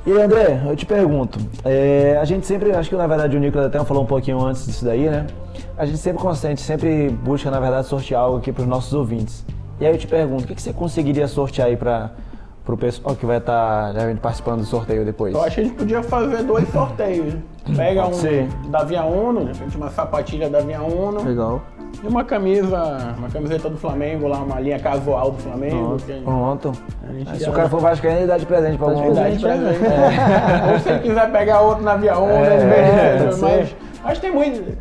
E André, eu te pergunto, é, a gente sempre, acho que na verdade o Nicolas até falou um pouquinho antes disso daí, né? A gente sempre consente, sempre busca na verdade sortear algo aqui para os nossos ouvintes. E aí eu te pergunto, o que, que você conseguiria sortear aí para pro pessoal que vai estar participando do sorteio depois? Eu acho que a gente podia fazer dois sorteios. Pega Pode um ser. da Via Uno, de repente uma sapatilha da Via Uno. Legal. E uma camisa, uma camiseta do Flamengo, lá, uma linha casual do Flamengo. Pronto. se já- o cara for vascaíno, ele dá de presente pra algum. Dá de presente, presente. Ou se ele quiser pegar outro na Via Uno, É, pode mas que tem muito.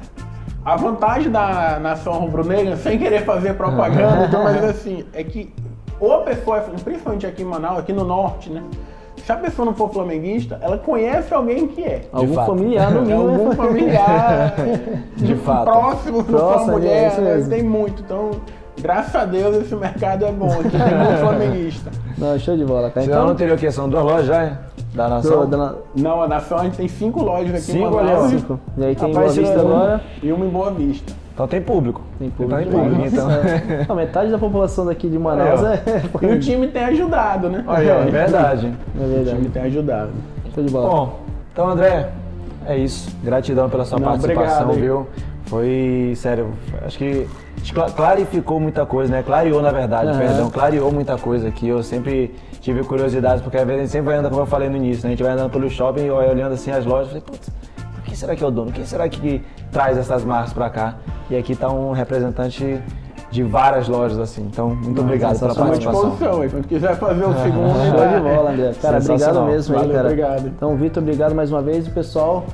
A vantagem da nação rubro-negra, sem querer fazer propaganda, então, mas assim, é que ou a pessoa, principalmente aqui em Manaus, aqui no norte, né? Se a pessoa não for flamenguista, ela conhece alguém que é. Algum fato. familiar no É mínimo. algum familiar De fato. próximo, não Próximo, só é mulher, né? mesmo. tem muito. Então, graças a Deus, esse mercado é bom, aqui tem muito flamenguista. Não, show de bola, cara. Então, não teria o quê? São duas lojas já, é? Da nação? tô dando- Não, a Nação a gente tem cinco lojas aqui Cinco, em Manaus. cinco. E aí tem Rapaz, Boa Vista é- agora. E uma em Boa Vista. Então tem público. Tem público. Então tem público, então. É. Não, metade da população daqui de Manaus É, é. E o time tem ajudado, né? Ó, é verdade. É O verdade. time tem ajudado. Show de bola. Bom, então André, é isso. Gratidão pela sua Não, participação, obrigado, viu? Foi, sério, acho que cla- clarificou muita coisa, né? Clareou, na verdade, Aham. perdão, clareou muita coisa aqui. Eu sempre tive curiosidade, porque às vezes a gente sempre vai andando, como eu falei no início, né? A gente vai andando pelo shopping e olhando assim as lojas e falei, putz, quem será que é o dono? Quem será que traz essas marcas pra cá? E aqui tá um representante de várias lojas, assim. Então, muito obrigado pela à participação. aí. Quando quiser fazer o segundo, Show ainda- de bola, André. Cara, obrigado mesmo aí, Valeu, cara. obrigado. Então, Vitor, obrigado mais uma vez. E pessoal,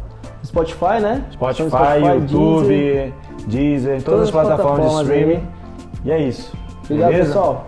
Spotify, né? Spotify, Estamos no YouTube, Deezer. Deezer, todas, Todas as as plataformas de plataformas streaming. aí. E é isso. Obrigado, Beleza? pessoal.